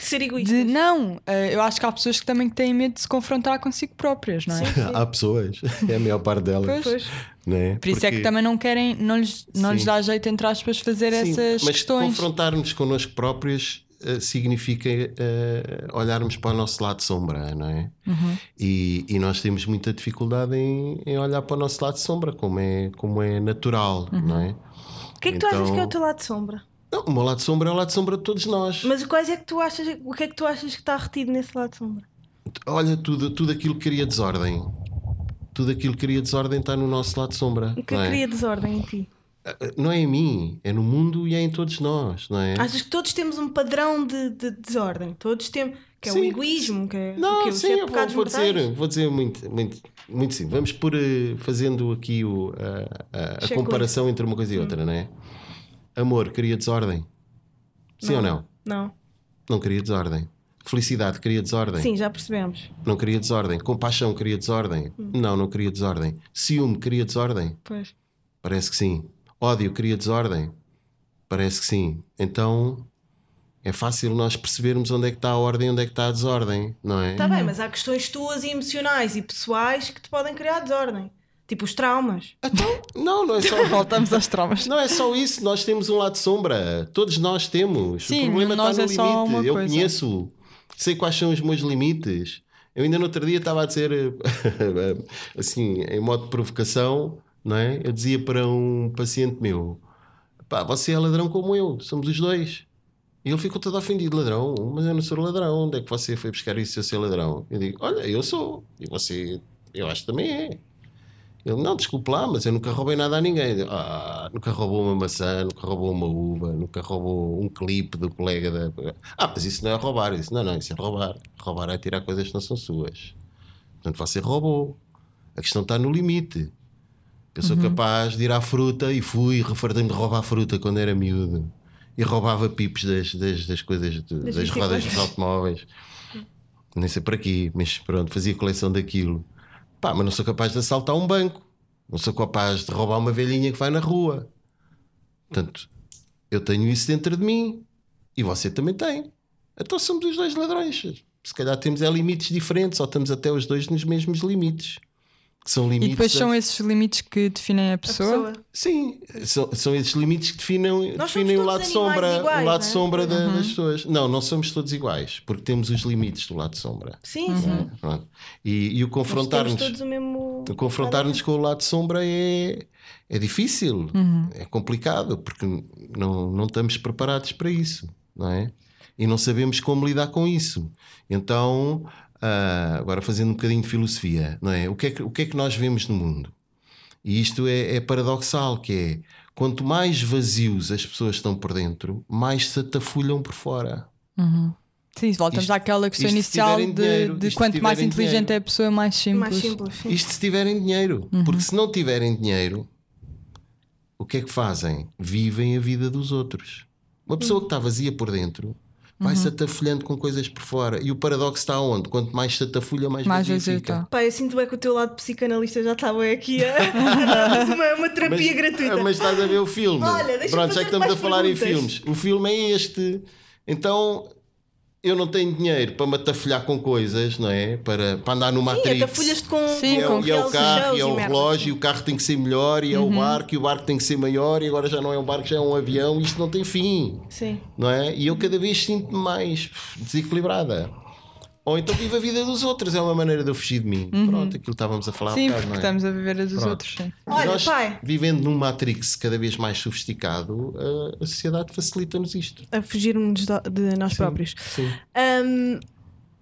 Ser egoísta. de- Não, eh, eu acho que há pessoas que também têm medo de se confrontar consigo próprias, não é? Há pessoas, é a maior parte delas. Pois. É? Por isso é que Porque- também não querem, não lhes, não lhes Sim. dá jeito, entre aspas, fazer Sim, essas mas questões. confrontar-nos connosco próprios eh, significa eh, olharmos para o nosso lado sombra, não é? Uhum. E, e nós temos muita dificuldade em, em olhar para o nosso lado sombra, como é, como é natural, Uhum. não é? O que é que tu achas Então- que é o teu lado de sombra? Não, o meu lado sombra é o lado sombra de todos nós. Mas quais é que tu achas, o que é que tu achas que está retido nesse lado de sombra? Olha, tudo, tudo aquilo que cria desordem. Tudo aquilo que cria desordem está no nosso lado sombra. O que é? cria desordem em ti? não é em mim, é no mundo e é em todos nós, não é? Achas que todos temos um padrão de, de desordem? Todos temos. Que é o Sim. egoísmo, que é, Não, o que, os sim, vou, vou dizer, vou dizer muito, muito, muito sim. Vamos por eh, fazendo aqui o, a, a- a comparação entre uma coisa e Hum. outra, não é? Amor cria desordem. Sim ou não? Não. Não cria desordem. Felicidade cria desordem. Sim, já percebemos. Não cria desordem. Compaixão cria desordem. Hum. Não, não cria desordem. Ciúme cria desordem. Pois. Parece que sim. Ódio cria desordem. Parece que sim. Então é fácil nós percebermos onde é que está a ordem e onde é que está a desordem, não é? Está bem, mas há questões tuas e emocionais e pessoais que te podem criar desordem. Tipo os traumas. Então, *laughs* não, não é só. Voltamos aos traumas. Não é só isso, nós temos um lado sombra. Todos nós temos. Sim, o problema nós está no é só limite. uma Eu coisa. conheço, sei quais são os meus limites. Eu ainda no outro dia estava a dizer, *laughs* assim, em modo de provocação, não é? Eu dizia para um paciente meu: pá, você é ladrão como eu, somos os dois. E ele ficou todo ofendido, ladrão, mas eu não sou ladrão. Onde é que você foi buscar isso se eu ser ladrão? Eu digo: olha, eu sou. E você, eu acho que também é. Ele, não, desculpe lá, mas eu nunca roubei nada a ninguém. Eu, Ah, nunca roubou uma maçã, nunca roubou uma uva, nunca roubou um clipe do colega da. Ah, mas isso não é roubar. Isso, não, não, isso é roubar. Roubar é tirar coisas que não são suas. Portanto, você roubou. A questão está no limite. Eu sou capaz de ir à fruta e fui, refartei-me de roubar fruta quando era miúdo. E roubava pipos das, das, das coisas, Das das rodas dos automóveis. Nem sei para quê, mas pronto, fazia coleção daquilo. Pá, mas não sou capaz de assaltar um banco. Não sou capaz de roubar uma velhinha que vai na rua. Portanto, eu tenho isso dentro de mim. E você também tem. Então somos os dois ladrões. Se calhar temos é limites diferentes, ou estamos até os dois nos mesmos limites. Que são E limites. depois são esses limites que definem a A pessoa. pessoa. Sim, são, são esses limites que definem, Nós definem o lado sombra, iguais, o lado não é? sombra da- Uhum. das pessoas. Não, não somos todos iguais, porque temos os limites do lado sombra. Sim, Uhum. sim. E, e o confrontar-nos temos todos o mesmo. confrontar-nos com o lado sombra é, é difícil, Uhum. é complicado, porque não, não estamos preparados para isso, não é? E não sabemos como lidar com isso. Então, ah, agora fazendo um bocadinho de filosofia, não é? O que é que, o que, é que nós vemos no mundo? E isto é, é paradoxal, que é quanto mais vazios as pessoas estão por dentro, mais se atafulham por fora. Sim, voltamos Isto- àquela questão inicial de, dinheiro, de quanto mais inteligente dinheiro. é a pessoa, mais simples. Mais simples. sim. Isto se tiverem dinheiro. Porque se não tiverem dinheiro, o que é que fazem? Vivem a vida dos outros. Uma pessoa que está vazia por dentro vai-se atafulhando com coisas por fora. E o paradoxo está onde? Quanto mais se atafulha, mais, Mais vazio fica. está. Pá, eu sinto bem que o teu lado psicanalista já estava aqui a *laughs* uma, uma terapia gratuita. Mas estás a ver o filme. Olha, deixa-me Pronto, já que estamos a falar em perguntas. filmes. O filme é este. Então. Eu não tenho dinheiro para me atafulhar com coisas, não é? Para, para andar no Sim, Matrix. atafolhas-te com, Sim, E é, com o- e é o carro, e é o relógio, e o carro tem que ser melhor, e é o barco, e o barco tem que ser maior, e agora já não é um barco, já é um avião, isto não tem fim, Sim. não é? E eu cada vez sinto-me mais desequilibrada. Ou então vivo a vida dos outros, é uma maneira de eu fugir de mim. Pronto, aquilo que estávamos a falar há Sim, bocado, porque não é? estamos a viver a dos Pronto. outros. Sim. Olha, Nós, pai. vivendo num Matrix cada vez mais sofisticado, a, a sociedade facilita-nos isto. A fugirmos de, nós próprios. Sim. Hum,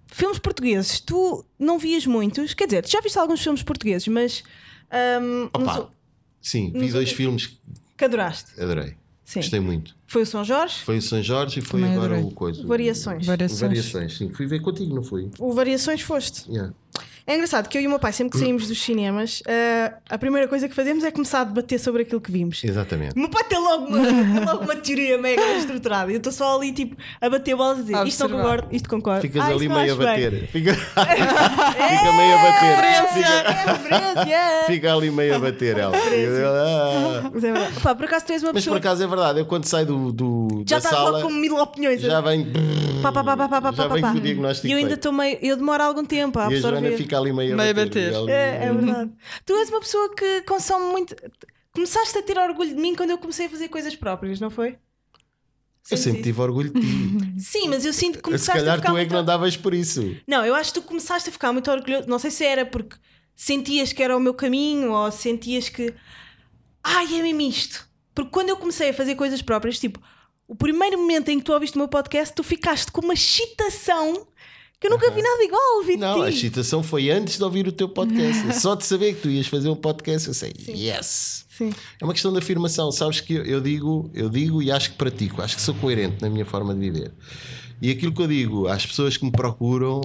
filmes portugueses, tu não vias muitos? Quer dizer, tu já viste alguns filmes portugueses, mas. hum, Opa, nos- sim, vi nos- dois filmes que adoraste. adorei. Sim. Gostei muito. Foi o São Jorge, Foi o São Jorge e foi Também agora adorei. o coisa. Variações. Variações. Variações, sim. Fui ver contigo, não foi? o Variações foste. Yeah. É engraçado que eu e o meu pai, sempre que saímos dos cinemas, ah, a primeira coisa que fazemos é começar a debater sobre aquilo que vimos. Exatamente. O meu pai tem logo uma, *laughs* tem logo uma teoria mega estruturada. Eu estou só ali, tipo, a bater bolas e dizer isto não concordo, isto concordo. Ficas Ah, ali meio a bater. *laughs* Fica, Fica meio a bater. Fica, É referência! fica ali meio a bater ela. Ah. Mas é verdade. Pá, por acaso tu és uma Mas por pessoa acaso é verdade, eu quando saio do, do- já da estás sala logo com mil opiniões. já vem, Pá, pá, pá, pá, pá, pá, já pá, vem pá. com o diagnóstico E eu ainda estou meio. Eu demoro algum tempo a E a absorver. Joana fica ali meio a Meio a bater. bater. É, é verdade. tu és uma pessoa que consome muito. Começaste a ter orgulho de mim quando eu comecei a fazer coisas próprias, não foi? Eu sempre tive orgulho de ti. *laughs* Sim, mas eu sinto que Se começaste a calhar ficar tu é muito... que não davas por isso. Não, eu acho que tu começaste a ficar muito orgulhoso. Não sei se era porque sentias que era o meu caminho ou sentias que. Ai, é mesmo isto. Porque quando eu comecei a fazer coisas próprias, tipo, o primeiro momento em que tu ouviste o meu podcast, tu ficaste com uma excitação que eu nunca vi nada igual. Vi Não, a excitação foi antes de ouvir o teu podcast. *laughs* Só de saber que tu ias fazer um podcast, eu sei, yes. Sim. É uma questão de afirmação. Sabes que eu, eu digo, eu digo e acho que pratico, acho que sou coerente na minha forma de viver. E aquilo que eu digo às pessoas que me procuram,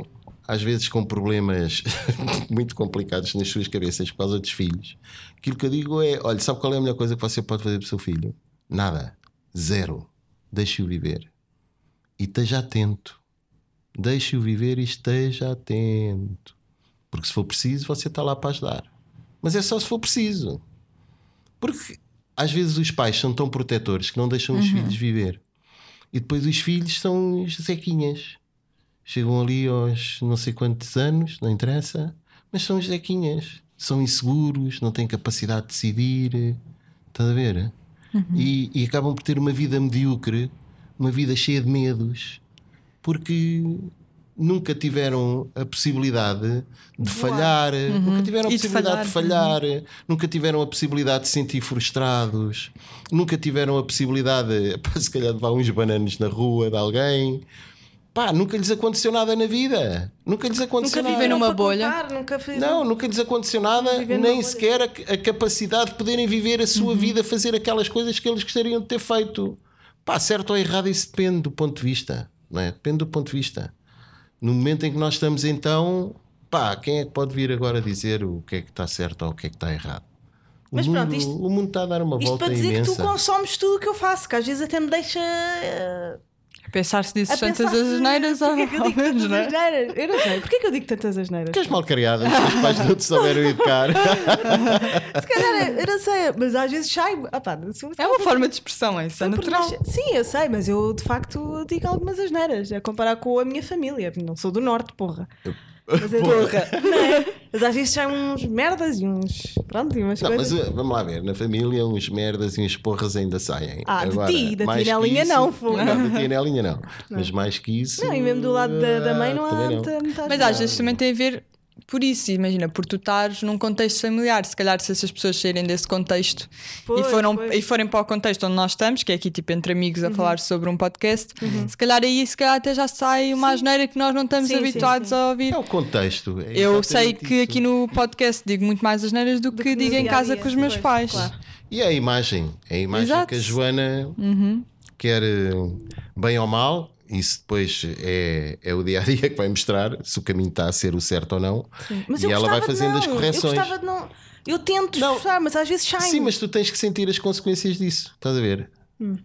às vezes com problemas *laughs* muito complicados nas suas cabeças por causa dos filhos, aquilo que eu digo é: olha, sabe qual é a melhor coisa que você pode fazer para o seu filho? Nada. Zero. Deixe-o viver. E esteja atento. Deixe-o viver e esteja atento. Porque se for preciso, você está lá para ajudar. Mas é só se for preciso. Porque às vezes os pais são tão protetores que não deixam os filhos viver. E depois os filhos são os zequinhas. Chegam ali aos não sei quantos anos, não interessa, mas são os zequinhas. São inseguros, não têm capacidade de decidir. Estás a ver? E, e acabam por ter uma vida medíocre, uma vida cheia de medos, porque nunca tiveram a possibilidade de falhar, nunca tiveram a E de possibilidade de falhar, falhar, nunca tiveram a possibilidade de se sentir frustrados, nunca tiveram a possibilidade, *laughs* pá, se calhar, de levar uns bananos na rua de alguém. Pá, nunca lhes aconteceu nada na vida. Nunca lhes aconteceu Nunca nada. viveram numa para bolha? contar, nunca fiz- Não, nunca lhes aconteceu nada, numa nem sequer a, a capacidade de poderem viver a sua vida, fazer aquelas coisas que eles gostariam de ter feito. Pá, certo ou errado, isso depende do ponto de vista, é? Depende do ponto de vista. No momento em que nós estamos, então, pá, quem é que pode vir agora dizer o que é que está certo ou o que é que está errado? O, Mas mundo, pronto, isto- o mundo está a dar uma Isto volta para dizer imensa. que tu consomes tudo o que eu faço, que às vezes até me deixa. eh, Pensar se dizes a pensar tantas asneiras que eu ao digo menos, tantas não é? asneiras? Eu não sei. Porquê que eu digo tantas asneiras? Porque és mal criada, os pais não te souberam educar. *laughs* Se calhar, eu não sei, mas às vezes sai. Ah, É uma forma de expressão, é isso, é natural. Sim, eu sei, mas eu de facto digo algumas asneiras a comparar com a minha família. Não sou do norte, porra. Mas, é- Não é? Mas às vezes saem uns merdas e uns. Pronto, e umas Não, mas coisas. uh, vamos lá ver, na família uns merdas e uns porras ainda saem. Ah, de Agora, ti, da mais tia que Nelinha isso- não, fogo. Não, da tia *laughs* Nelinha não. Mas mais que isso. Não, e mesmo do lado da, da mãe não ah, há não. muita Mas às vezes também tem a ver por isso, imagina, por tu estares num contexto familiar, se calhar se essas pessoas saírem desse contexto Pois, e, foram, pois. Uhum. e forem para o contexto onde nós estamos, que é aqui tipo entre amigos a falar sobre um podcast, se calhar aí se calhar até já sai uma asneira que nós não estamos Sim, habituados sim. a ouvir. É o contexto. é Eu sei que isso. aqui no podcast digo muito mais asneiras do, que que no digo em casa com os meus pois, pais. claro. E é a imagem. É a imagem Exato. que a Joana quer eh, bem ou mal. Isso depois é, é o dia a dia que vai mostrar se o caminho está a ser o certo ou não. Mas e ela vai fazendo as correções. Eu. Eu tento Não. esforçar, mas às vezes sai. Sim, mas tu tens que sentir as consequências disso. Estás a ver? Hum.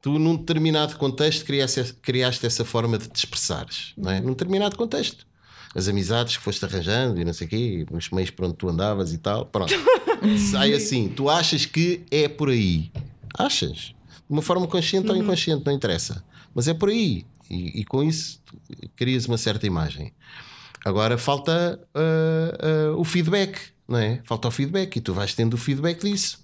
Tu, num determinado contexto, criaste, criaste essa forma de te expressares, não é? Num determinado contexto. As amizades que foste arranjando e não sei o quê, os meios por onde tu andavas e tal. Pronto. *laughs* Sai assim. Tu achas que é por aí. Achas. De uma forma consciente Uhum. ou inconsciente, não interessa. Mas é por aí. E, e com isso crias uma certa imagem. Agora falta ah, ah, o feedback, não é? Falta o feedback e tu vais tendo o feedback disso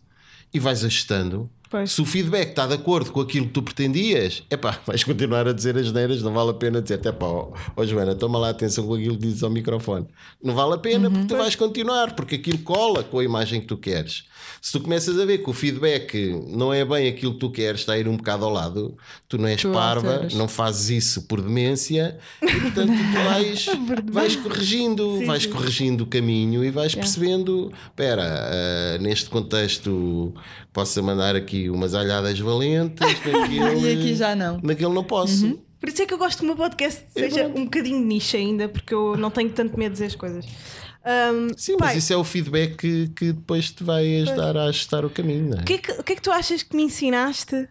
e vais ajustando. Pois. Se o feedback está de acordo com aquilo que tu pretendias, é pá, *laughs* vais continuar a dizer as neiras, não vale a pena dizer até pá, ó ó, Joana, toma lá atenção com aquilo que dizes ao microfone. Não vale a pena porque tu vais continuar, porque aquilo cola com a imagem que tu queres. Se tu começas a ver que o feedback não é bem aquilo que tu queres, está a ir um bocado ao lado, tu não és Tu parva, alteras. não fazes isso por demência e portanto tu *laughs* vais, vais corrigindo, vais corrigindo o caminho e vais percebendo, espera, ah, neste contexto posso mandar aqui umas alhadas valentes, *laughs* naquele, E aqui já não. naquele não posso. Por isso é que eu gosto que o meu podcast seja um bocadinho nicho ainda, porque eu não tenho tanto medo de dizer as coisas. Ahm, Sim, pai, mas isso é o feedback que, que depois te vai ajudar a ajustar o caminho, não é? o que, é que, o que é que tu achas que me ensinaste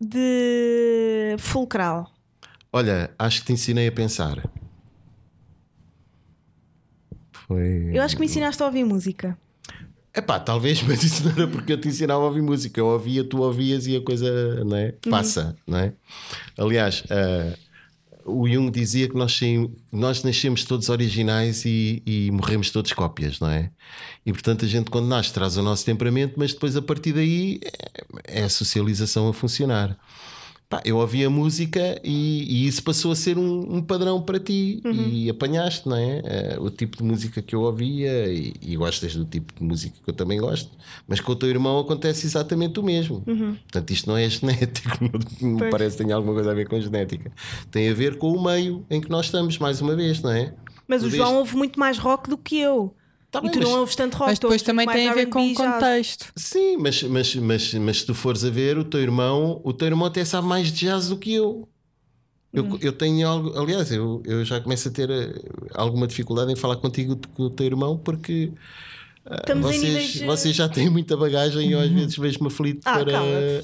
de fulcral? Olha, acho que te ensinei a pensar. Foi. Eu acho que me ensinaste a ouvir música. Epá, talvez, *laughs* mas isso não era porque eu te ensinava a ouvir música. Eu ouvia, tu ouvias e a coisa não é? passa, não é? Aliás, ah, o Jung dizia que nós, nós nascemos todos originais e, e morremos todos cópias, não é? E portanto a gente quando nasce traz o nosso temperamento, mas depois a partir daí é, é a socialização a funcionar. Pá, eu ouvia música e, e isso passou a ser um, um padrão para ti e apanhaste, não é? Eh, o tipo de música que eu ouvia e, e gostas do tipo de música que eu também gosto, mas com o teu irmão acontece exatamente o mesmo. Portanto, isto não é genético, *laughs* não me parece que tenha alguma coisa a ver com genética. Tem a ver com o meio em que nós estamos, mais uma vez, não é? Mas o João ouve muito mais rock do que eu. Tá e bem, tu mas- não ouves tanto rock. Mas depois também tem a ver com o contexto. Sim, mas, mas, mas, mas se tu fores a ver o teu irmão, o teu irmão até sabe mais de jazz do que eu. Eu, eu tenho algo, aliás, eu, eu já começo a ter eh, alguma dificuldade em falar contigo do- com o teu irmão porque ah, Estamos vocês, eh, vocês já têm muita bagagem e eu às vezes vejo-me aflito Ah, para.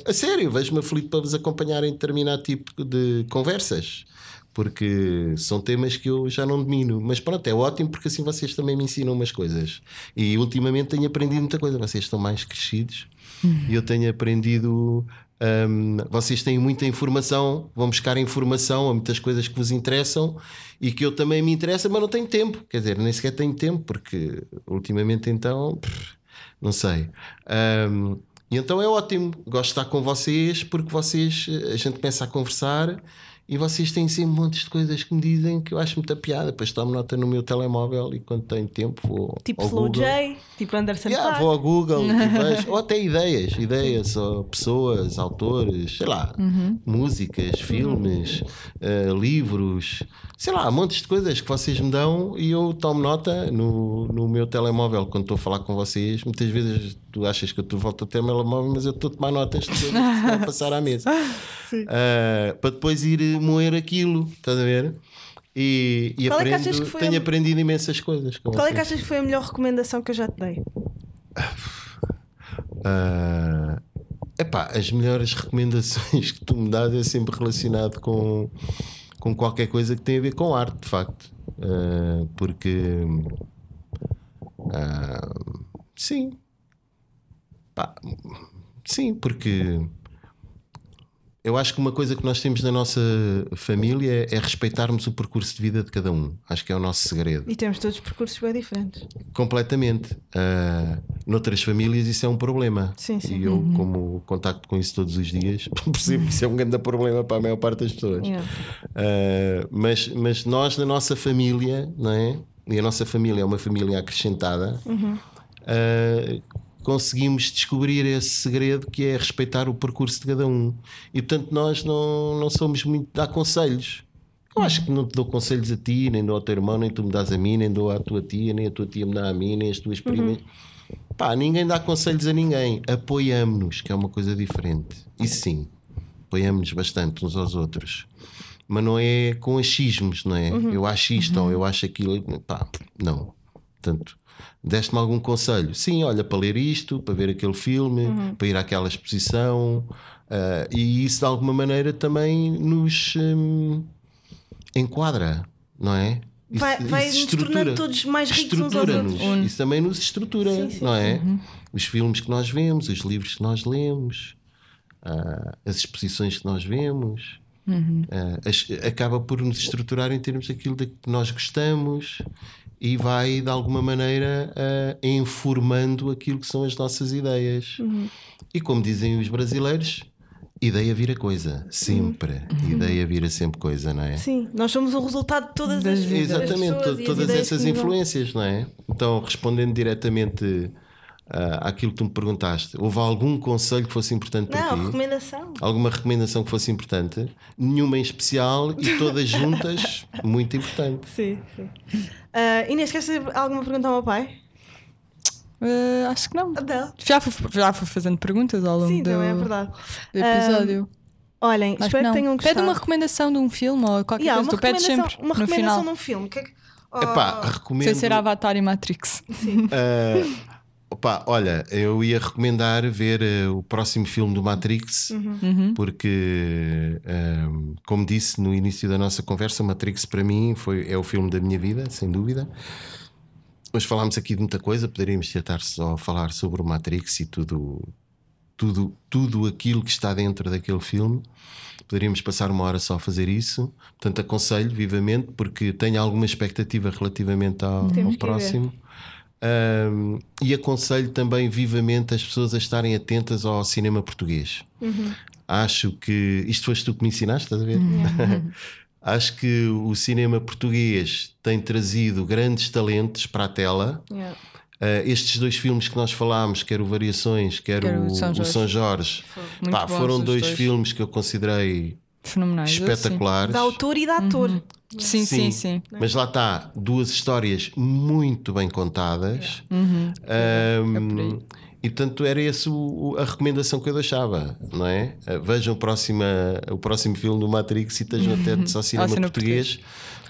A sério, vejo-me aflito para vos acompanhar em determinado tipo de conversas. Porque são temas que eu já não domino. Mas pronto, é ótimo porque assim vocês também me ensinam umas coisas. E ultimamente tenho aprendido muita coisa. Vocês estão mais crescidos e eu tenho aprendido. hum, vocês têm muita informação, vão buscar informação a muitas coisas que vos interessam e que eu também me interessa, mas não tenho tempo. Quer dizer, nem sequer tenho tempo, porque ultimamente então, não sei. Hum, e então é ótimo, gosto de estar com vocês porque vocês, a gente começa a conversar e vocês têm sempre montes de coisas que me dizem que eu acho muita piada. Depois tomo nota no meu telemóvel e quando tenho tempo vou. Tipo ao Flow Google. J, tipo Anderson Yeah, vou ao Google e *laughs* vejo, ou até ideias, ideias, ou pessoas, autores, sei lá, músicas, filmes, eh, livros, sei lá, montes de coisas que vocês me dão e eu tomo nota no, no meu telemóvel quando estou a falar com vocês. Muitas vezes tu achas que eu estou volta ao telemóvel, mas eu estou a tomar notas de *laughs* estão a passar à mesa Eh, para depois ir moer aquilo, estás a ver? E, e Qual é que aprendo, que tenho a- aprendido imensas coisas. Qual é que achas que foi a melhor recomendação que eu já te dei? Ah, epá, as melhores recomendações *laughs* que tu me dás é sempre relacionado com, com qualquer coisa que tenha a ver com arte, de facto. Ah, porque ah, sim, Pá, sim, porque eu acho que uma coisa que nós temos na nossa família é respeitarmos o percurso de vida de cada um. Acho que é o nosso segredo. E temos todos percursos bem diferentes. Completamente. Uh, noutras famílias isso é um problema. Sim, sim. E eu, como contacto com isso todos os dias, *laughs* percebo que isso é um grande problema para a maior parte das pessoas. Yeah. Uh, mas, mas nós, na nossa família, não é? e a nossa família é uma família acrescentada, uh, conseguimos descobrir esse segredo que é respeitar o percurso de cada um. E portanto, nós não, não somos muito dar conselhos. Eu acho que não te dou conselhos a ti, nem dou ao teu irmão, nem tu me dás a mim, nem dou à tua tia, nem a tua tia me dá a mim, nem as tuas primas. Pá, ninguém dá conselhos a ninguém. Apoiamos-nos, que é uma coisa diferente. Isso sim, apoiamos-nos bastante uns aos outros. Mas não é com achismos, não é? Eu acho isto ou eu acho aquilo. Pá, não. Portanto, deste-me algum conselho? Sim, olha, para ler isto, para ver aquele filme, para ir àquela exposição. ah, e isso de alguma maneira também nos hum, enquadra, não é? Isso- Vai- isso vai nos estrutura- tornando todos mais ricos uns aos outros. Isso também nos estrutura, Sim, sim, não é? Os filmes que nós vemos, os livros que nós lemos, ah, as exposições que nós vemos. ah, as- acaba por nos estruturar em termos daquilo de que nós gostamos e vai de alguma maneira ah, informando aquilo que são as nossas ideias. E como dizem os brasileiros, ideia vira coisa. Sempre. Uhum. Ideia vira sempre coisa, não é? Sim, nós somos o resultado de todas Das as vidas. das Exatamente, as todas essas influências, não é? Então, respondendo diretamente ah, àquilo que tu me perguntaste, houve algum conselho que fosse importante para Não, ti? recomendação. Alguma recomendação que fosse importante? Nenhuma em especial e todas juntas, *laughs* muito importante. Sim, sim. Ah, Inês, queres fazer alguma pergunta ao meu pai? Eh, acho que não. Não. Já fui, já fui fazendo perguntas ao longo Sim, do, também é verdade. do episódio. Olhem, Acho espero não. que tenham gostado. Pede uma recomendação de um filme ou qualquer Yeah, coisa. uma Tu pedes recomendação- sempre uma no recomendação final. de um filme. Que é que- Oh, Epá, recomendo. Sem ser Avatar e Matrix. Ah, opa, olha, eu ia recomendar ver ah, o próximo filme do Matrix, Uhum. porque, ah, como disse no início da nossa conversa, Matrix para mim foi, é o filme da minha vida, sem dúvida. Hoje falámos aqui de muita coisa, poderíamos tentar só falar sobre o Matrix e tudo, tudo, tudo aquilo que está dentro daquele filme. Poderíamos passar uma hora só a fazer isso. Portanto, aconselho vivamente, porque tenho alguma expectativa relativamente ao, ao próximo. Um, e aconselho também vivamente as pessoas a estarem atentas ao cinema português. Uhum. Acho que isto foste tu que me ensinaste, estás a ver? *laughs* Acho que o cinema português tem trazido grandes talentos para a tela. Yeah. Uh, estes dois filmes que nós falámos, quer o Variações, quer, Quer o o, São o Jorge. São Jorge, pá, foram dois, dois. filmes que eu considerei Fenomenais. espetaculares. De autor e de ator. Sim, sim, sim. Mas lá está, duas histórias muito bem contadas. Uhum. Um, É e portanto era essa a recomendação que eu deixava, não é? Uh, Vejam o próximo, o próximo filme do Matrix e estejam atentos ao cinema cinema português,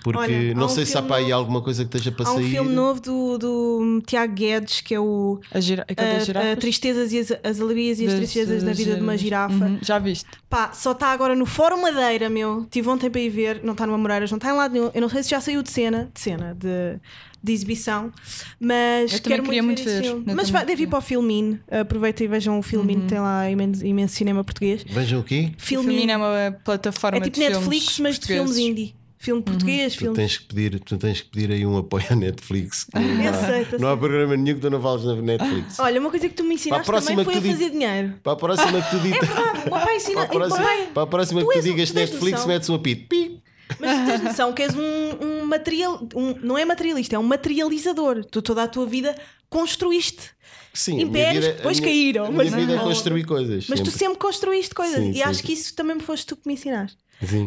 porque Olha, não um sei se há para aí alguma coisa que esteja para Há um sair. filme novo do, do Tiago Guedes que é o A, gira, aquele das a, a? Tristezas e as, as Alegrias e as Tristezas na Vida de uma. Girafa. Uhum, Já viste? Pá, só está agora no Fórum Madeira, meu. Tive ontem para ir ver, não está no Amoreiras, não está em lado nenhum. Eu não sei se já saiu de cena, de cena, de, de exibição, mas Eu quero queria muito muito ver ver. Mas vai, deve ir para o Filmin. Aproveitem e vejam o Filmin, tem lá imenso, imenso cinema português. Vejam o quê? Filmin Filmin é uma plataforma é tipo de Netflix, mas de filmes indie. Filme português, Tu filmes. tens, que pedir, tu tens que pedir aí um apoio à Netflix. *laughs* não, Eu há, não há programa nenhum que tu não fales na Netflix. *laughs* Olha, uma coisa que tu me ensinaste Para a próxima também foi que a tu fazer diz- dinheiro. Para a próxima que tu *laughs* digas. O meu pai ensina. Para a próxima, pai, para a próxima tu que tu digas Netflix, noção? metes um apito. Pi. Mas tu tens noção que és um, um material. Um, não é materialista, é um materializador. Tu toda a tua vida construíste. Sim, Impérios vida- que depois a minha- caíram, A mas minha vida é construir coisas. Mas tu sempre. sempre construíste coisas. Sim, e sim, acho sim. que isso também foste tu que me ensinaste.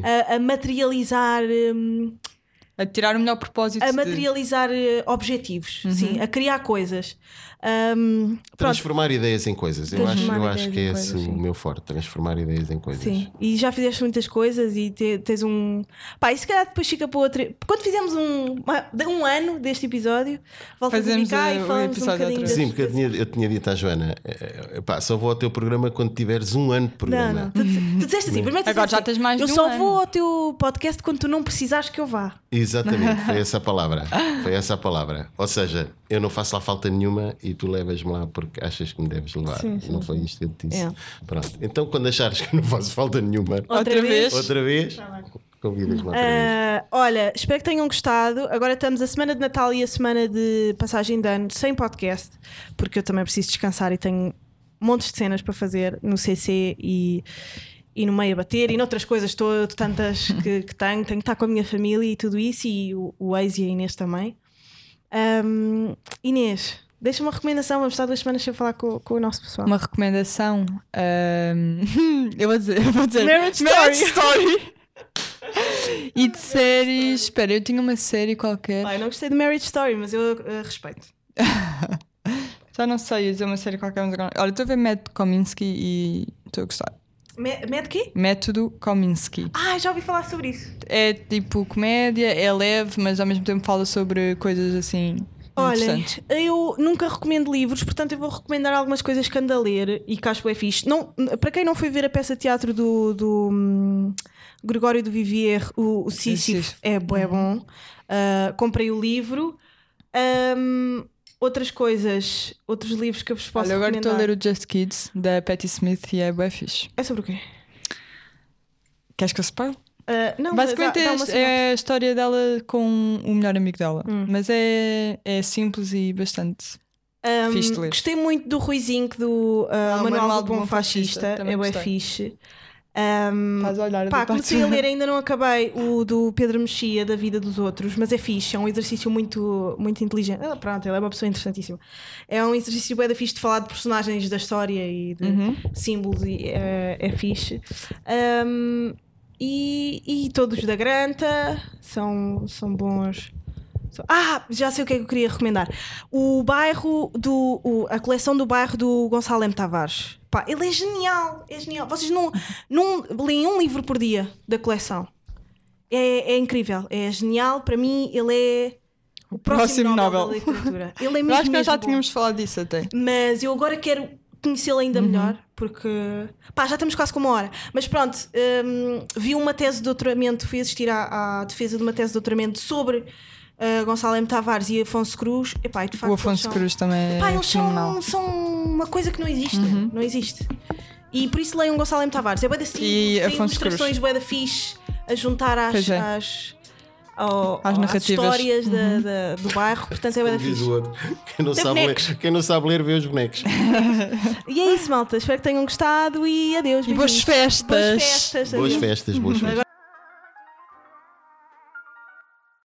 A, a materializar. hum, A tirar o melhor propósito. a de- materializar eh, objetivos. Sim, a criar coisas. Pronto. Transformar ideias em coisas. Eu acho, eu acho que é esse coisas, o sim. meu forte. Transformar ideias em coisas. Sim, e já fizeste muitas coisas e te- tens um. Pá, e se calhar depois fica para outro. Quando fizemos um, de um ano deste episódio, voltas a Fazemos cá e o falamos um episódio bocadinho outra Sim, porque eu tinha, eu tinha dito à Joana: eh, eh, pá, só vou ao teu programa quando tiveres um ano de Não, programa. não. Tu, tu disseste assim, primeiro Agora já assim, tens mais Eu um só ano." vou ao teu podcast quando tu não precisares que eu vá. Exatamente, foi *laughs* essa a palavra. Foi essa a palavra. Ou seja, eu não faço lá falta nenhuma e tu levas-me lá porque achas que me deves levar. Sim, sim, não foi isto que eu te disse. É. Pronto. Então, quando achares que eu não faço falta nenhuma, Outra vez? outra vez, convidas-me outra vez. Ah, olha, espero que tenham gostado. Agora estamos a semana de Natal e a semana de passagem de ano sem podcast, porque eu também preciso descansar e tenho montes de cenas para fazer no CC e, e no meio a bater e noutras coisas to- tantas que, que tenho. Tenho que estar com a minha família e tudo isso, e o, o Ex e a Inês também. Ahm, Inês, deixa uma recomendação. Vamos estar duas semanas sem falar com, com o nosso pessoal. Uma recomendação. ahm, *laughs* eu vou dizer, eu vou dizer Marriage Story. *laughs* e de séries. Espera, eu tinha uma série qualquer. Eu não gostei de Marriage Story, mas eu ah, respeito. *laughs* Já não sei ia dizer uma série qualquer. Mas agora... Olha, estou a ver Método Kominsky e estou a gostar. Mad quê? Método Kominsky. Ah, já ouvi falar sobre isso. É tipo comédia, é leve, mas ao mesmo tempo fala sobre coisas assim. Interessantes. eu nunca recomendo livros, portanto eu vou recomendar algumas coisas que ando a ler e que acho é fixe. Não, para quem não foi ver a peça de teatro do, do hum, Gregório do Vivier, o, o Sísifo, é, bué bom. Ah, comprei o livro. Ahm, outras coisas, outros livros que eu vos posso Olha, agora estou a ler o Just Kids da Patti Smith e é bué fixe. É sobre o quê? Queres que eu spoil? Ah, não, Basicamente dá- dá é, é a história dela com o melhor amigo dela. Hum. Mas é, é simples e bastante Um, Fixe de ler. gostei muito do Ruizinho do uh, Ah, Manual, do Bom Fascista. também É bem gostei. fixe. Um, Estás a olhar Pá, comecei a ler, ainda não acabei o do Pedro Mexia, da vida dos outros, mas é fixe, é um exercício muito, muito inteligente. Ah, pronto, ele é uma pessoa interessantíssima. É um exercício bem da fixe de falar de personagens da história e de Uhum. símbolos, e é, é fixe. Um, e, e todos da Granta são, são bons. Ah, já sei o que é que eu queria recomendar. O bairro do. o- a coleção do bairro do Gonçalo M. Tavares. Pá, ele é genial, é genial. Vocês não, não leem um livro por dia da coleção. É, é incrível, é genial. Para mim, ele é o próximo, próximo Nobel, da literatura. *laughs* Ele é Eu mesmo, acho que nós já bom. tínhamos falado disso até. Mas eu agora quero conhecê-lo ainda melhor, porque pá, já estamos quase com uma hora. Mas pronto, hum, vi uma tese de doutoramento, fui assistir à, à defesa de uma tese de doutoramento sobre uh, Gonçalo M. Tavares e Afonso Cruz. Epá, e de facto, o eles Afonso são- Cruz também Pá, é eles são, são uma coisa que não existe. Não existe. E por isso leiam Gonçalo M. Tavares. É bué da simples, E tem Afonso ilustrações bué da fixe a juntar às, é. às, ao- Às às narrativas. Uhum. histórias da- da- do bairro. Portanto, é bué da fixe. o. Quem não, Tem sabe ler, quem não sabe ler vê os bonecos. E é isso, malta. Espero que tenham gostado e adeus. E boas festas. Boas festas. Boas adeus. festas, boas festas.